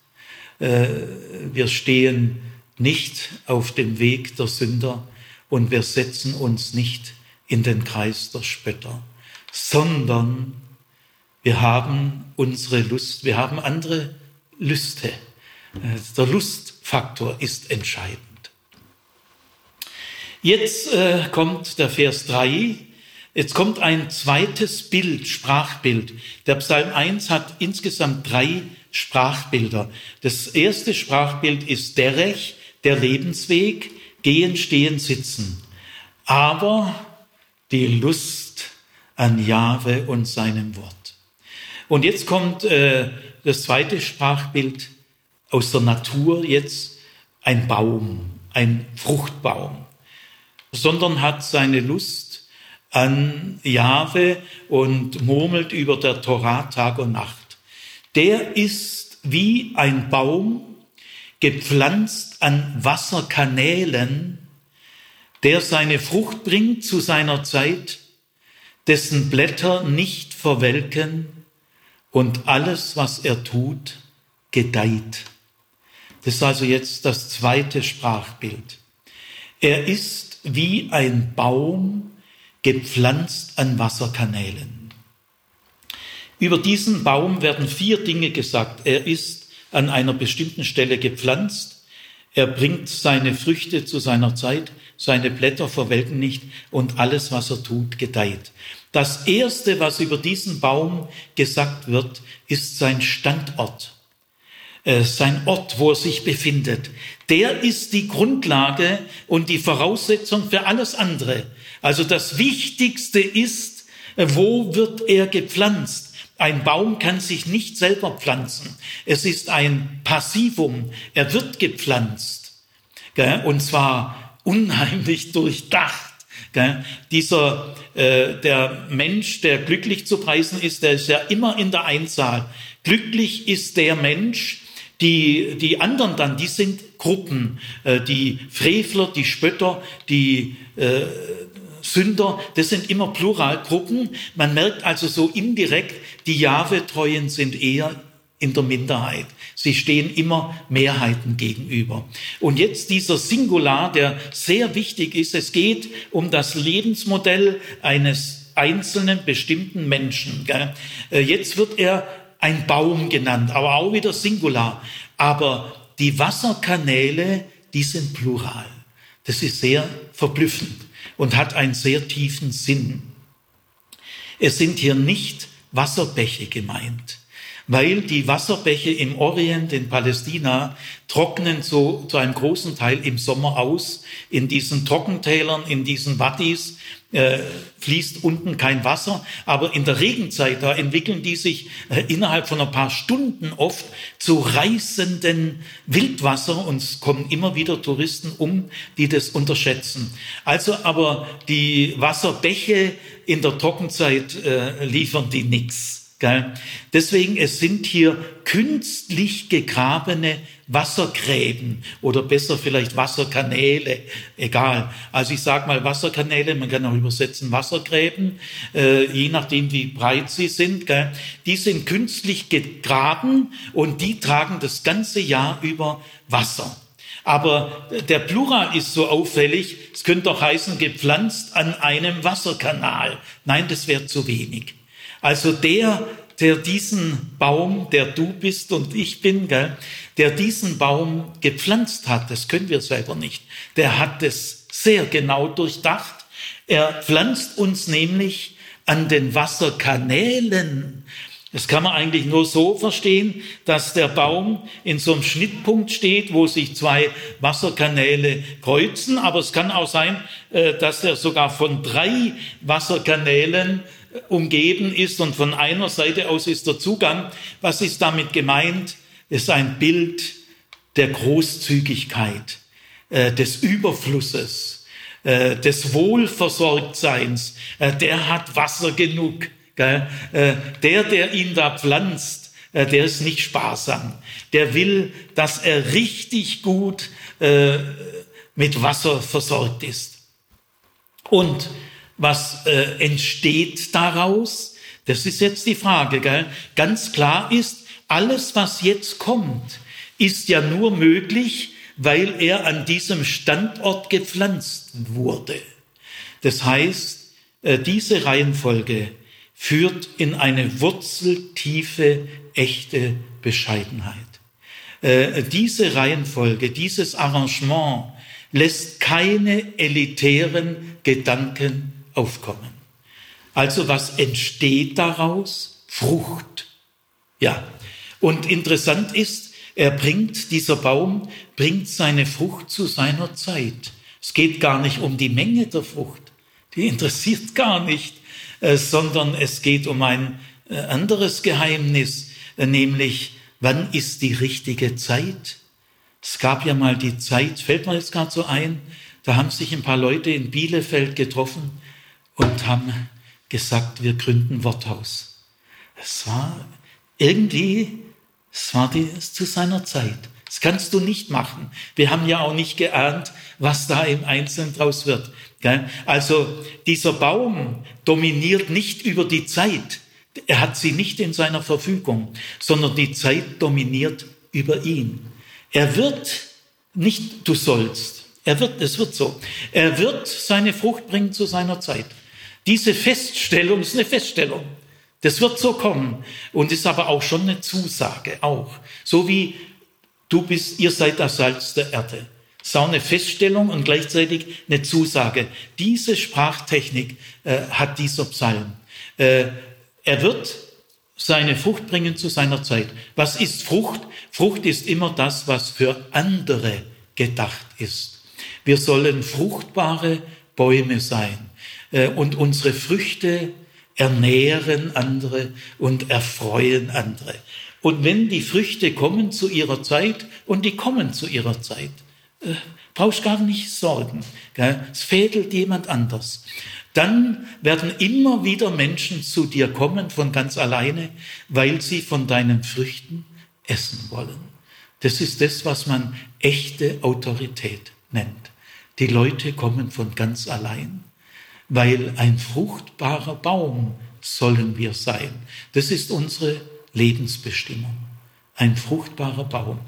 Äh, wir stehen nicht auf dem Weg der Sünder und wir setzen uns nicht in den Kreis der Spötter, sondern wir haben unsere Lust, wir haben andere Lüste. Der Lustfaktor ist entscheidend. Jetzt äh, kommt der Vers 3. Jetzt kommt ein zweites Bild, Sprachbild. Der Psalm 1 hat insgesamt drei Sprachbilder. Das erste Sprachbild ist Derech, der Lebensweg, gehen, stehen, sitzen. Aber die Lust an Jahwe und seinem Wort. Und jetzt kommt äh, das zweite Sprachbild aus der Natur jetzt ein Baum, ein Fruchtbaum, sondern hat seine Lust an Jahwe und murmelt über der Torah Tag und Nacht. Der ist wie ein Baum, gepflanzt an Wasserkanälen, der seine Frucht bringt zu seiner Zeit, dessen Blätter nicht verwelken und alles, was er tut, gedeiht. Das ist also jetzt das zweite Sprachbild. Er ist wie ein Baum gepflanzt an Wasserkanälen. Über diesen Baum werden vier Dinge gesagt. Er ist an einer bestimmten Stelle gepflanzt. Er bringt seine Früchte zu seiner Zeit. Seine Blätter verwelken nicht und alles, was er tut, gedeiht. Das erste, was über diesen Baum gesagt wird, ist sein Standort. Äh, sein Ort, wo er sich befindet. Der ist die Grundlage und die Voraussetzung für alles andere. Also das Wichtigste ist, äh, wo wird er gepflanzt? Ein Baum kann sich nicht selber pflanzen. Es ist ein Passivum. Er wird gepflanzt. Und zwar unheimlich durchdacht. Dieser, äh, der Mensch, der glücklich zu preisen ist, der ist ja immer in der Einzahl. Glücklich ist der Mensch, die, die anderen dann, die sind Gruppen. Äh, die Frevler, die Spötter, die äh, Sünder, das sind immer Pluralgruppen. Man merkt also so indirekt, die Jahwe-Treuen sind eher in der Minderheit. Sie stehen immer Mehrheiten gegenüber. Und jetzt dieser Singular, der sehr wichtig ist. Es geht um das Lebensmodell eines einzelnen bestimmten Menschen. Äh, jetzt wird er ein Baum genannt, aber auch wieder Singular. Aber die Wasserkanäle, die sind plural. Das ist sehr verblüffend und hat einen sehr tiefen Sinn. Es sind hier nicht Wasserbäche gemeint weil die Wasserbäche im Orient, in Palästina, trocknen so zu einem großen Teil im Sommer aus. In diesen Trockentälern, in diesen Wadis äh, fließt unten kein Wasser, aber in der Regenzeit, da entwickeln die sich äh, innerhalb von ein paar Stunden oft zu reißenden Wildwasser und es kommen immer wieder Touristen um, die das unterschätzen. Also aber die Wasserbäche in der Trockenzeit äh, liefern die nichts. Gell? Deswegen, es sind hier künstlich gegrabene Wassergräben oder besser vielleicht Wasserkanäle, egal. Also ich sage mal Wasserkanäle, man kann auch übersetzen Wassergräben, äh, je nachdem wie breit sie sind. Gell? Die sind künstlich gegraben und die tragen das ganze Jahr über Wasser. Aber der Plural ist so auffällig, es könnte doch heißen, gepflanzt an einem Wasserkanal. Nein, das wäre zu wenig. Also der, der diesen Baum, der du bist und ich bin, gell, der diesen Baum gepflanzt hat, das können wir selber nicht. Der hat es sehr genau durchdacht. Er pflanzt uns nämlich an den Wasserkanälen. Das kann man eigentlich nur so verstehen, dass der Baum in so einem Schnittpunkt steht, wo sich zwei Wasserkanäle kreuzen. Aber es kann auch sein, äh, dass er sogar von drei Wasserkanälen umgeben ist und von einer Seite aus ist der Zugang. Was ist damit gemeint? Es ist ein Bild der Großzügigkeit, äh, des Überflusses, äh, des Wohlversorgtseins. Äh, der hat Wasser genug. Der, der ihn da pflanzt, der ist nicht sparsam. Der will, dass er richtig gut mit Wasser versorgt ist. Und was äh, entsteht daraus? Das ist jetzt die Frage. Gell? Ganz klar ist, alles, was jetzt kommt, ist ja nur möglich, weil er an diesem Standort gepflanzt wurde. Das heißt, äh, diese Reihenfolge führt in eine wurzeltiefe, echte Bescheidenheit. Äh, diese Reihenfolge, dieses Arrangement lässt keine elitären Gedanken aufkommen. Also was entsteht daraus? Frucht. Ja. Und interessant ist, er bringt, dieser Baum bringt seine Frucht zu seiner Zeit. Es geht gar nicht um die Menge der Frucht. Die interessiert gar nicht, äh, sondern es geht um ein äh, anderes Geheimnis, äh, nämlich wann ist die richtige Zeit? Es gab ja mal die Zeit, fällt mir jetzt gerade so ein, da haben sich ein paar Leute in Bielefeld getroffen und haben gesagt, wir gründen Worthaus. Es war irgendwie Es war die, zu seiner Zeit. Das kannst du nicht machen. Wir haben ja auch nicht geahnt, was da im Einzelnen draus wird. Also dieser Baum dominiert nicht über die Zeit. Er hat sie nicht in seiner Verfügung, sondern die Zeit dominiert über ihn. Er wird nicht, du sollst. Er wird, es wird so. Er wird seine Frucht bringen zu seiner Zeit. Diese Feststellung ist eine Feststellung. Das wird so kommen und ist aber auch schon eine Zusage, auch. So wie du bist, ihr seid das Salz der Erde. Ist auch eine Feststellung und gleichzeitig eine Zusage. Diese Sprachtechnik äh, hat dieser Psalm. Äh, er wird seine Frucht bringen zu seiner Zeit. Was ist Frucht? Frucht ist immer das, was für andere gedacht ist. Wir sollen fruchtbare Bäume sein und unsere Früchte ernähren andere und erfreuen andere. Und wenn die Früchte kommen zu ihrer Zeit, und die kommen zu ihrer Zeit, äh, brauchst gar nicht sorgen. Gell? Es fädelt jemand anders. Dann werden immer wieder Menschen zu dir kommen von ganz alleine, weil sie von deinen Früchten essen wollen. Das ist das, was man echte Autorität nennt. Die Leute kommen von ganz allein weil ein fruchtbarer Baum sollen wir sein. Das ist unsere Lebensbestimmung. Ein fruchtbarer Baum.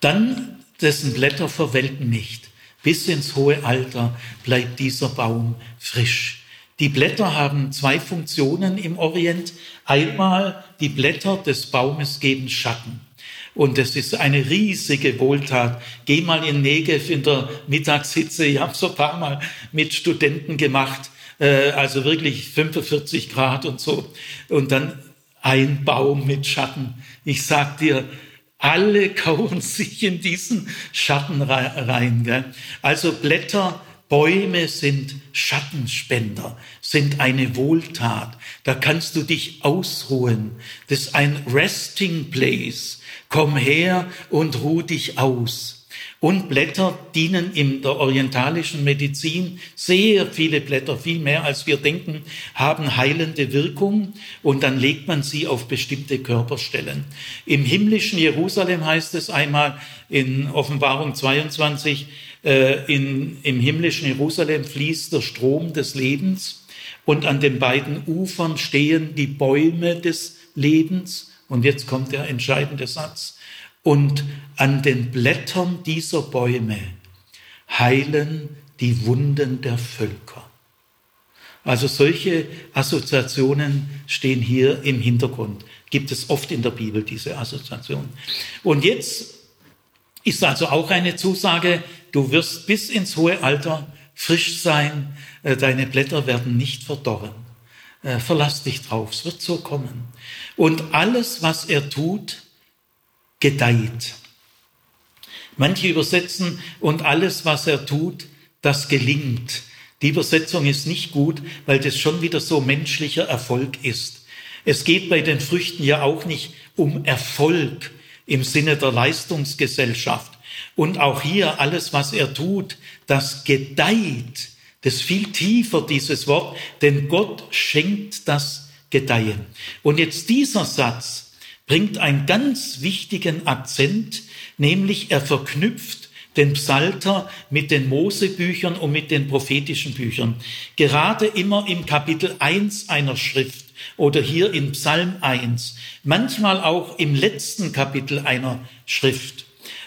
Dann, dessen Blätter verwelken nicht. Bis ins hohe Alter bleibt dieser Baum frisch. Die Blätter haben zwei Funktionen im Orient. Einmal, die Blätter des Baumes geben Schatten. Und es ist eine riesige Wohltat. Geh mal in Negev in der Mittagshitze. Ich habe so ein paar Mal mit Studenten gemacht. Äh, also wirklich 45 Grad und so. Und dann ein Baum mit Schatten. Ich sag dir, alle kauen sich in diesen Schatten rein. Gell? Also Blätter Bäume sind Schattenspender, sind eine Wohltat. Da kannst du dich ausruhen. Das ist ein Resting Place. Komm her und ruh dich aus. Und Blätter dienen in der orientalischen Medizin, sehr viele Blätter, viel mehr als wir denken, haben heilende Wirkung und dann legt man sie auf bestimmte Körperstellen. Im himmlischen Jerusalem heißt es einmal in Offenbarung 22, äh, in, im himmlischen Jerusalem fließt der Strom des Lebens und an den beiden Ufern stehen die Bäume des Lebens. Und jetzt kommt der entscheidende Satz. Und an den Blättern dieser Bäume heilen die Wunden der Völker. Also solche Assoziationen stehen hier im Hintergrund. Gibt es oft in der Bibel diese Assoziationen. Und jetzt ist also auch eine Zusage, du wirst bis ins hohe Alter frisch sein, äh, deine Blätter werden nicht verdorren. Äh, verlass dich drauf, es wird so kommen. Und alles, was er tut, gedeiht. Manche übersetzen, und alles, was er tut, das gelingt. Die Übersetzung ist nicht gut, weil das schon wieder so menschlicher Erfolg ist. Es geht bei den Früchten ja auch nicht um Erfolg, im Sinne der Leistungsgesellschaft. Und auch hier alles, was er tut, das gedeiht. Das ist viel tiefer, dieses Wort, denn Gott schenkt das Gedeihen. Und jetzt dieser Satz bringt einen ganz wichtigen Akzent, nämlich er verknüpft den Psalter mit den Mosebüchern und mit den prophetischen Büchern. Gerade immer im Kapitel 1 einer Schrift oder hier in Psalm 1, manchmal auch im letzten Kapitel einer Schrift,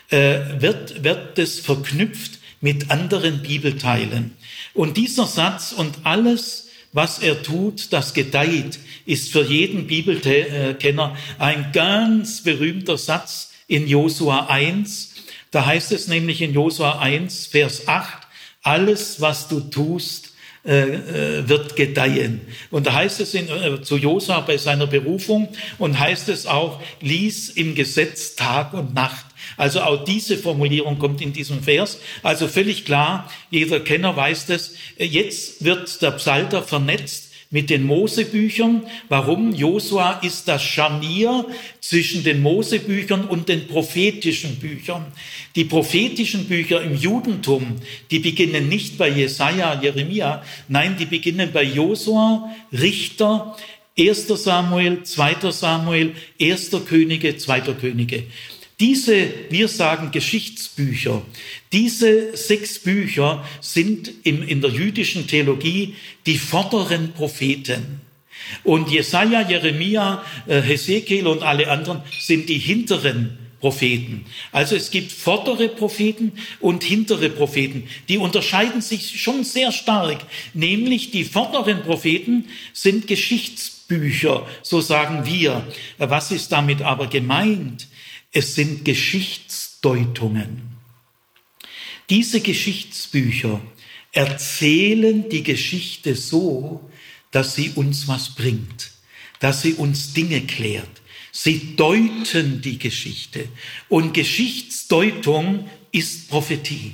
äh, wird, wird es verknüpft mit anderen Bibelteilen. Und dieser Satz und alles, was er tut, das gedeiht, ist für jeden Bibelkenner ein ganz berühmter Satz in Josua 1. Da heißt es nämlich in Josua 1, Vers 8, alles, was du tust, äh, äh, wird gedeihen. Und da heißt es in, äh, zu Josa bei seiner Berufung und heißt es auch, lies im Gesetz Tag und Nacht. Also auch diese Formulierung kommt in diesem Vers. Also völlig klar, jeder Kenner weiß das. Jetzt wird der Psalter vernetzt mit den Mosebüchern. Warum? Josua ist das Scharnier zwischen den Mosebüchern und den prophetischen Büchern. Die prophetischen Bücher im Judentum, die beginnen nicht bei Jesaja, Jeremia, nein, die beginnen bei Josua, Richter, 1. Samuel, 2. Samuel, 1. Könige, 2. Könige. Diese, wir sagen Geschichtsbücher, diese sechs Bücher sind im, in der jüdischen Theologie die vorderen Propheten. Und Jesaja, Jeremia, äh, Hesekiel und alle anderen sind die hinteren Propheten. Also es gibt vordere Propheten und hintere Propheten. Die unterscheiden sich schon sehr stark. Nämlich die vorderen Propheten sind Geschichtsbücher, so sagen wir. Was ist damit aber gemeint? Es sind Geschichtsdeutungen. Diese Geschichtsbücher erzählen die Geschichte so, dass sie uns was bringt, dass sie uns Dinge klärt. Sie deuten die Geschichte. Und Geschichtsdeutung ist Prophetie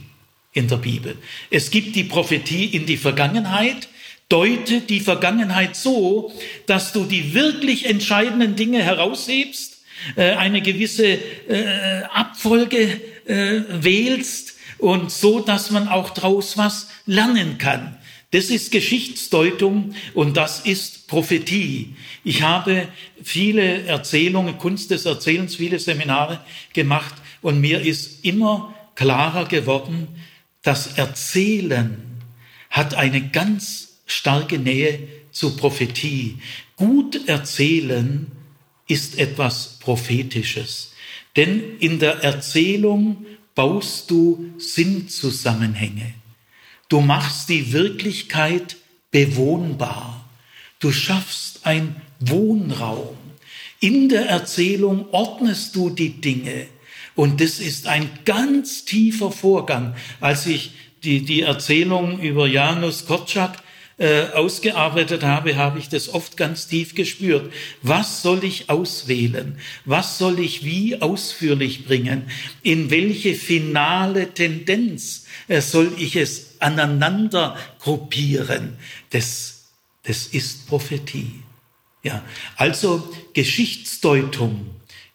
in der Bibel. Es gibt die Prophetie in die Vergangenheit, deute die Vergangenheit so, dass du die wirklich entscheidenden Dinge heraushebst eine gewisse äh, Abfolge äh, wählst und so, dass man auch daraus was lernen kann. Das ist Geschichtsdeutung und das ist Prophetie. Ich habe viele Erzählungen, Kunst des Erzählens, viele Seminare gemacht und mir ist immer klarer geworden, das Erzählen hat eine ganz starke Nähe zu Prophetie. Gut erzählen ist etwas Prophetisches. Denn in der Erzählung baust du Sinnzusammenhänge. Du machst die Wirklichkeit bewohnbar. Du schaffst ein Wohnraum. In der Erzählung ordnest du die Dinge. Und das ist ein ganz tiefer Vorgang. Als ich die, die Erzählung über Janus Korczak äh, ausgearbeitet habe, habe ich das oft ganz tief gespürt. Was soll ich auswählen? Was soll ich wie ausführlich bringen? In welche finale Tendenz äh, soll ich es aneinander gruppieren? Das, das ist Prophetie. Ja, also Geschichtsdeutung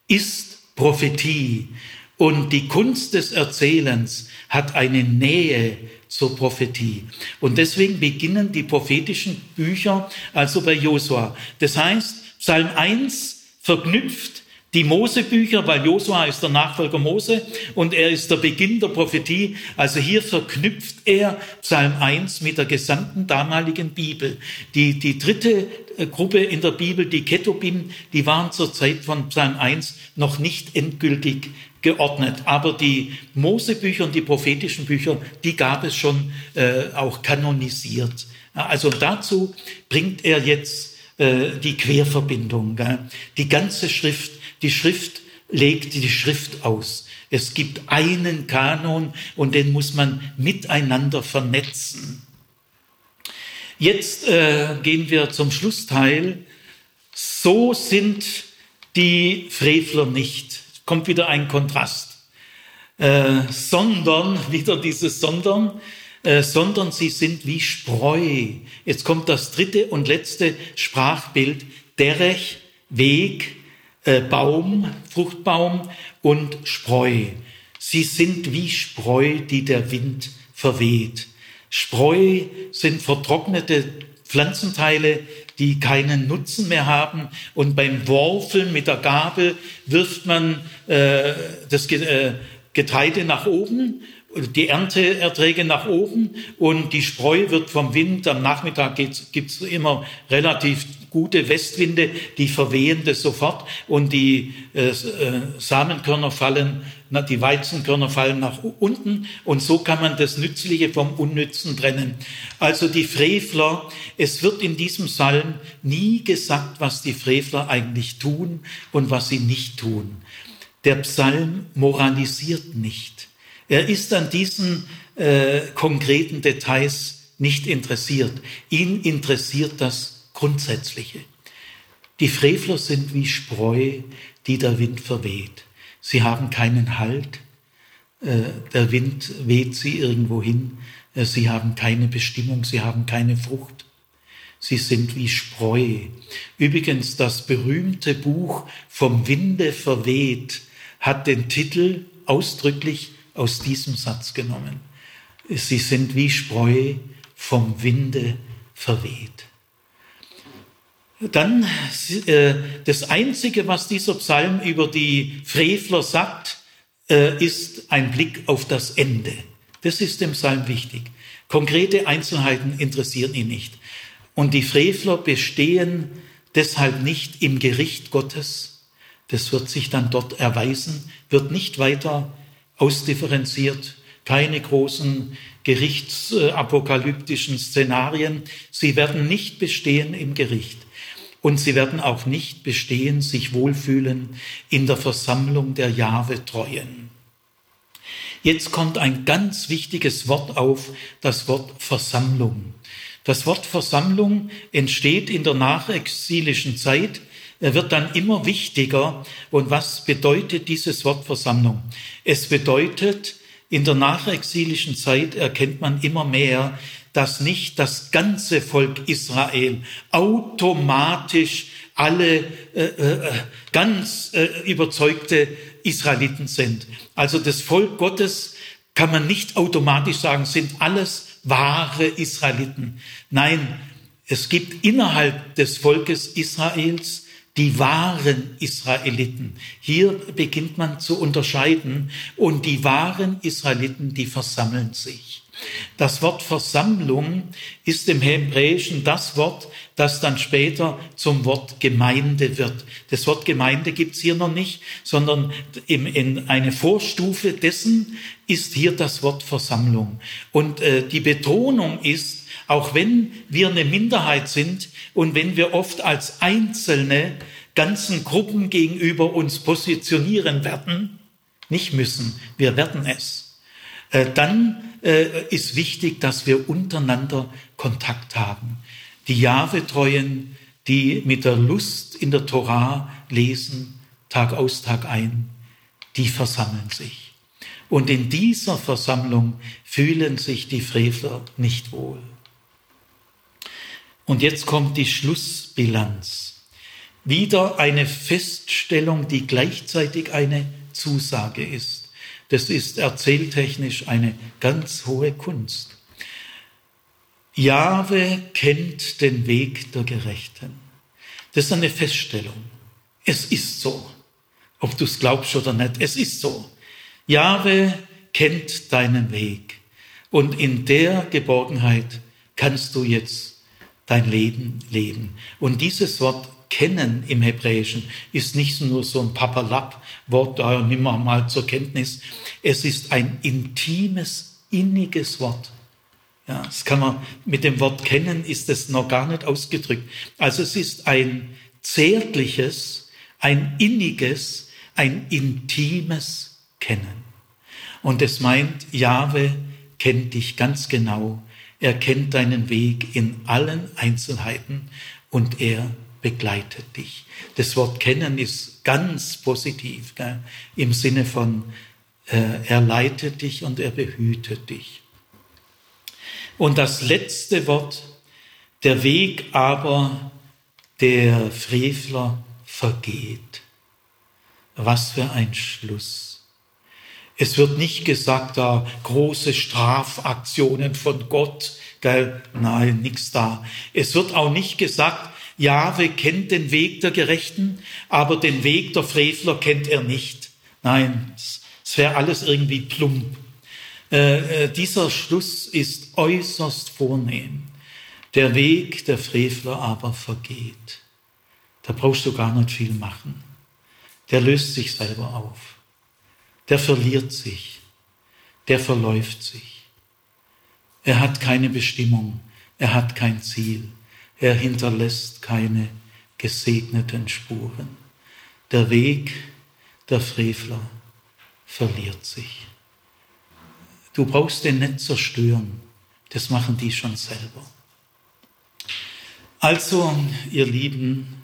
ist Prophetie und die Kunst des Erzählens hat eine Nähe zur Prophetie. Und deswegen beginnen die prophetischen Bücher also bei Josua. Das heißt, Psalm 1 verknüpft die Mosebücher, weil Josua ist der Nachfolger Mose und er ist der Beginn der Prophetie. Also hier verknüpft er Psalm 1 mit der gesamten damaligen Bibel. Die, die dritte äh, Gruppe in der Bibel, die Ketubim, die waren zur Zeit von Psalm 1 noch nicht endgültig geordnet. Aber die Mosebücher und die prophetischen Bücher, die gab es schon äh, auch kanonisiert. Also dazu bringt er jetzt äh, die Querverbindung. Gell? Die ganze Schrift, die Schrift legt die Schrift aus. Es gibt einen Kanon und den muss man miteinander vernetzen. Jetzt äh, gehen wir zum Schlussteil. So sind die Frevler nicht kommt wieder ein Kontrast. Äh, sondern, wieder dieses sondern, äh, sondern sie sind wie Spreu. Jetzt kommt das dritte und letzte Sprachbild. Derech, Weg, äh, Baum, Fruchtbaum und Spreu. Sie sind wie Spreu, die der Wind verweht. Spreu sind vertrocknete Pflanzenteile, die keinen Nutzen mehr haben. Und beim Worfeln mit der Gabel wirft man äh, das äh, Getreide nach oben, die Ernteerträge nach oben und die Spreu wird vom Wind, am Nachmittag gibt es immer relativ gute Westwinde, die verwehen das sofort und die äh, äh, Samenkörner fallen, na, die Weizenkörner fallen nach unten und so kann man das Nützliche vom Unnützen trennen. Also die Frevler, es wird in diesem Psalm nie gesagt, was die Frevler eigentlich tun und was sie nicht tun. Der Psalm moralisiert nicht. Er ist an diesen äh, konkreten Details nicht interessiert. Ihn interessiert das Grundsätzliche. Die Frevler sind wie Spreu, die der Wind verweht. Sie haben keinen Halt. Äh, der Wind weht sie irgendwo hin. Äh, sie haben keine Bestimmung, sie haben keine Frucht. Sie sind wie Spreu. Übrigens, das berühmte Buch Vom Winde verweht hat den Titel ausdrücklich aus diesem Satz genommen. Sie sind wie Spreu vom Winde verweht. Dann äh, das Einzige, was dieser Psalm über die Frevler sagt, äh, ist ein Blick auf das Ende. Das ist dem Psalm wichtig. Konkrete Einzelheiten interessieren ihn nicht. Und die Frevler bestehen deshalb nicht im Gericht Gottes. Das wird sich dann dort erweisen, wird nicht weiter ausdifferenziert, keine großen gerichtsapokalyptischen Szenarien. Sie werden nicht bestehen im Gericht. Und sie werden auch nicht bestehen, sich wohlfühlen in der Versammlung der Jahwe-Treuen. Jetzt kommt ein ganz wichtiges Wort auf, das Wort Versammlung. Das Wort Versammlung entsteht in der nachexilischen Zeit. Wird dann immer wichtiger. Und was bedeutet dieses Wort Versammlung? Es bedeutet, in der nachexilischen Zeit erkennt man immer mehr, dass nicht das ganze Volk Israel automatisch alle äh, äh, ganz äh, überzeugte Israeliten sind. Also das Volk Gottes kann man nicht automatisch sagen, sind alles wahre Israeliten. Nein, es gibt innerhalb des Volkes Israels die wahren Israeliten. Hier beginnt man zu unterscheiden und die wahren Israeliten, die versammeln sich. Das Wort Versammlung ist im Hebräischen das Wort, das dann später zum Wort Gemeinde wird. Das Wort Gemeinde gibt's hier noch nicht, sondern in eine Vorstufe dessen ist hier das Wort Versammlung. Und äh, die Betonung ist, auch wenn wir eine Minderheit sind und wenn wir oft als Einzelne ganzen Gruppen gegenüber uns positionieren werden, nicht müssen, wir werden es, äh, dann äh, ist wichtig, dass wir untereinander Kontakt haben. Die Jahwe-Treuen, die mit der Lust in der Torah lesen, Tag aus, Tag ein, die versammeln sich. Und in dieser Versammlung fühlen sich die Frevler nicht wohl. Und jetzt kommt die Schlussbilanz. Wieder eine Feststellung, die gleichzeitig eine Zusage ist. Das ist erzähltechnisch eine ganz hohe Kunst. Jahwe kennt den Weg der Gerechten. Das ist eine Feststellung. Es ist so. Ob du es glaubst oder nicht, es ist so. Jahwe kennt deinen Weg. Und in der Geborgenheit kannst du jetzt dein Leben leben. Und dieses Wort kennen im Hebräischen ist nicht nur so ein Papalap-Wort, da nimm mal zur Kenntnis. Es ist ein intimes, inniges Wort. Ja, das kann man mit dem Wort kennen, ist es noch gar nicht ausgedrückt. Also es ist ein zärtliches, ein inniges, ein intimes Kennen. Und es meint, Jahwe kennt dich ganz genau er kennt deinen Weg in allen Einzelheiten und er begleitet dich. Das Wort kennen ist ganz positiv gell? im Sinne von, äh, er leitet dich und er behütet dich. Und das letzte Wort, der Weg aber der Frevler vergeht. Was für ein Schluss. Es wird nicht gesagt, da große Strafaktionen von Gott, gell? Nein, nichts da. Es wird auch nicht gesagt, Jahwe kennt den Weg der Gerechten, aber den Weg der Frevler kennt er nicht. Nein, es wäre alles irgendwie plump. Äh, äh, dieser Schluss ist äußerst vornehm. Der Weg der Frevler aber vergeht. Da brauchst du gar nicht viel machen. Der löst sich selber auf der verliert sich, der verläuft sich. Er hat keine Bestimmung, er hat kein Ziel, er hinterlässt keine gesegneten Spuren. Der Weg der Frevler verliert sich. Du brauchst den nicht zerstören, das machen die schon selber. Also, ihr Lieben,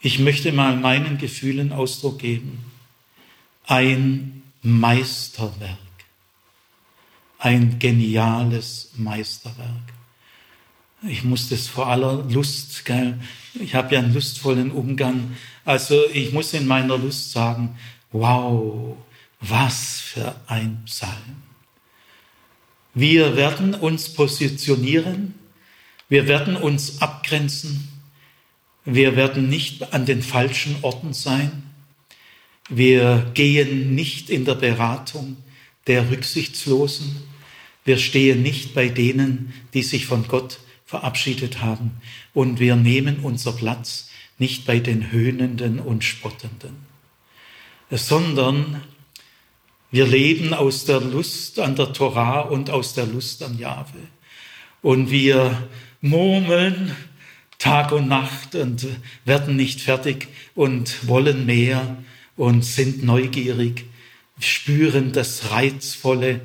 ich möchte mal meinen Gefühlen Ausdruck geben ein Meisterwerk, ein geniales Meisterwerk. Ich muss das vor aller Lust, gell? ich habe ja einen lustvollen Umgang, also ich muss in meiner Lust sagen, wow, was für ein Psalm. Wir werden uns positionieren, wir werden uns abgrenzen Wir werden nicht an den falschen Orten sein. Wir gehen nicht in der Beratung der Rücksichtslosen. Wir stehen nicht bei denen, die sich von Gott verabschiedet haben. Und wir nehmen unser Platz nicht bei den Höhnenden und Spottenden, sondern wir leben aus der Lust an der Torah und aus der Lust an Jahwe. Und wir murmeln Tag und Nacht und werden nicht fertig und wollen mehr und sind neugierig, spüren das Reizvolle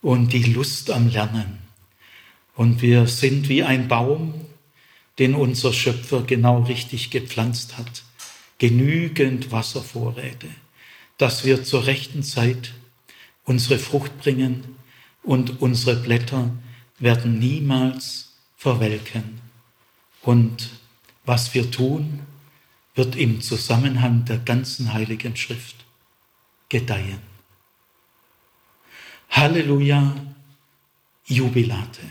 und die Lust am Lernen. Und wir sind wie ein Baum, den unser Schöpfer genau richtig gepflanzt hat. Genügend Wasservorräte, dass wir zur rechten Zeit unsere Frucht bringen und unsere Blätter werden niemals verwelken. Und was wir tun, wird im Zusammenhang der ganzen heiligen Schrift gedeihen. Halleluja, Jubilate.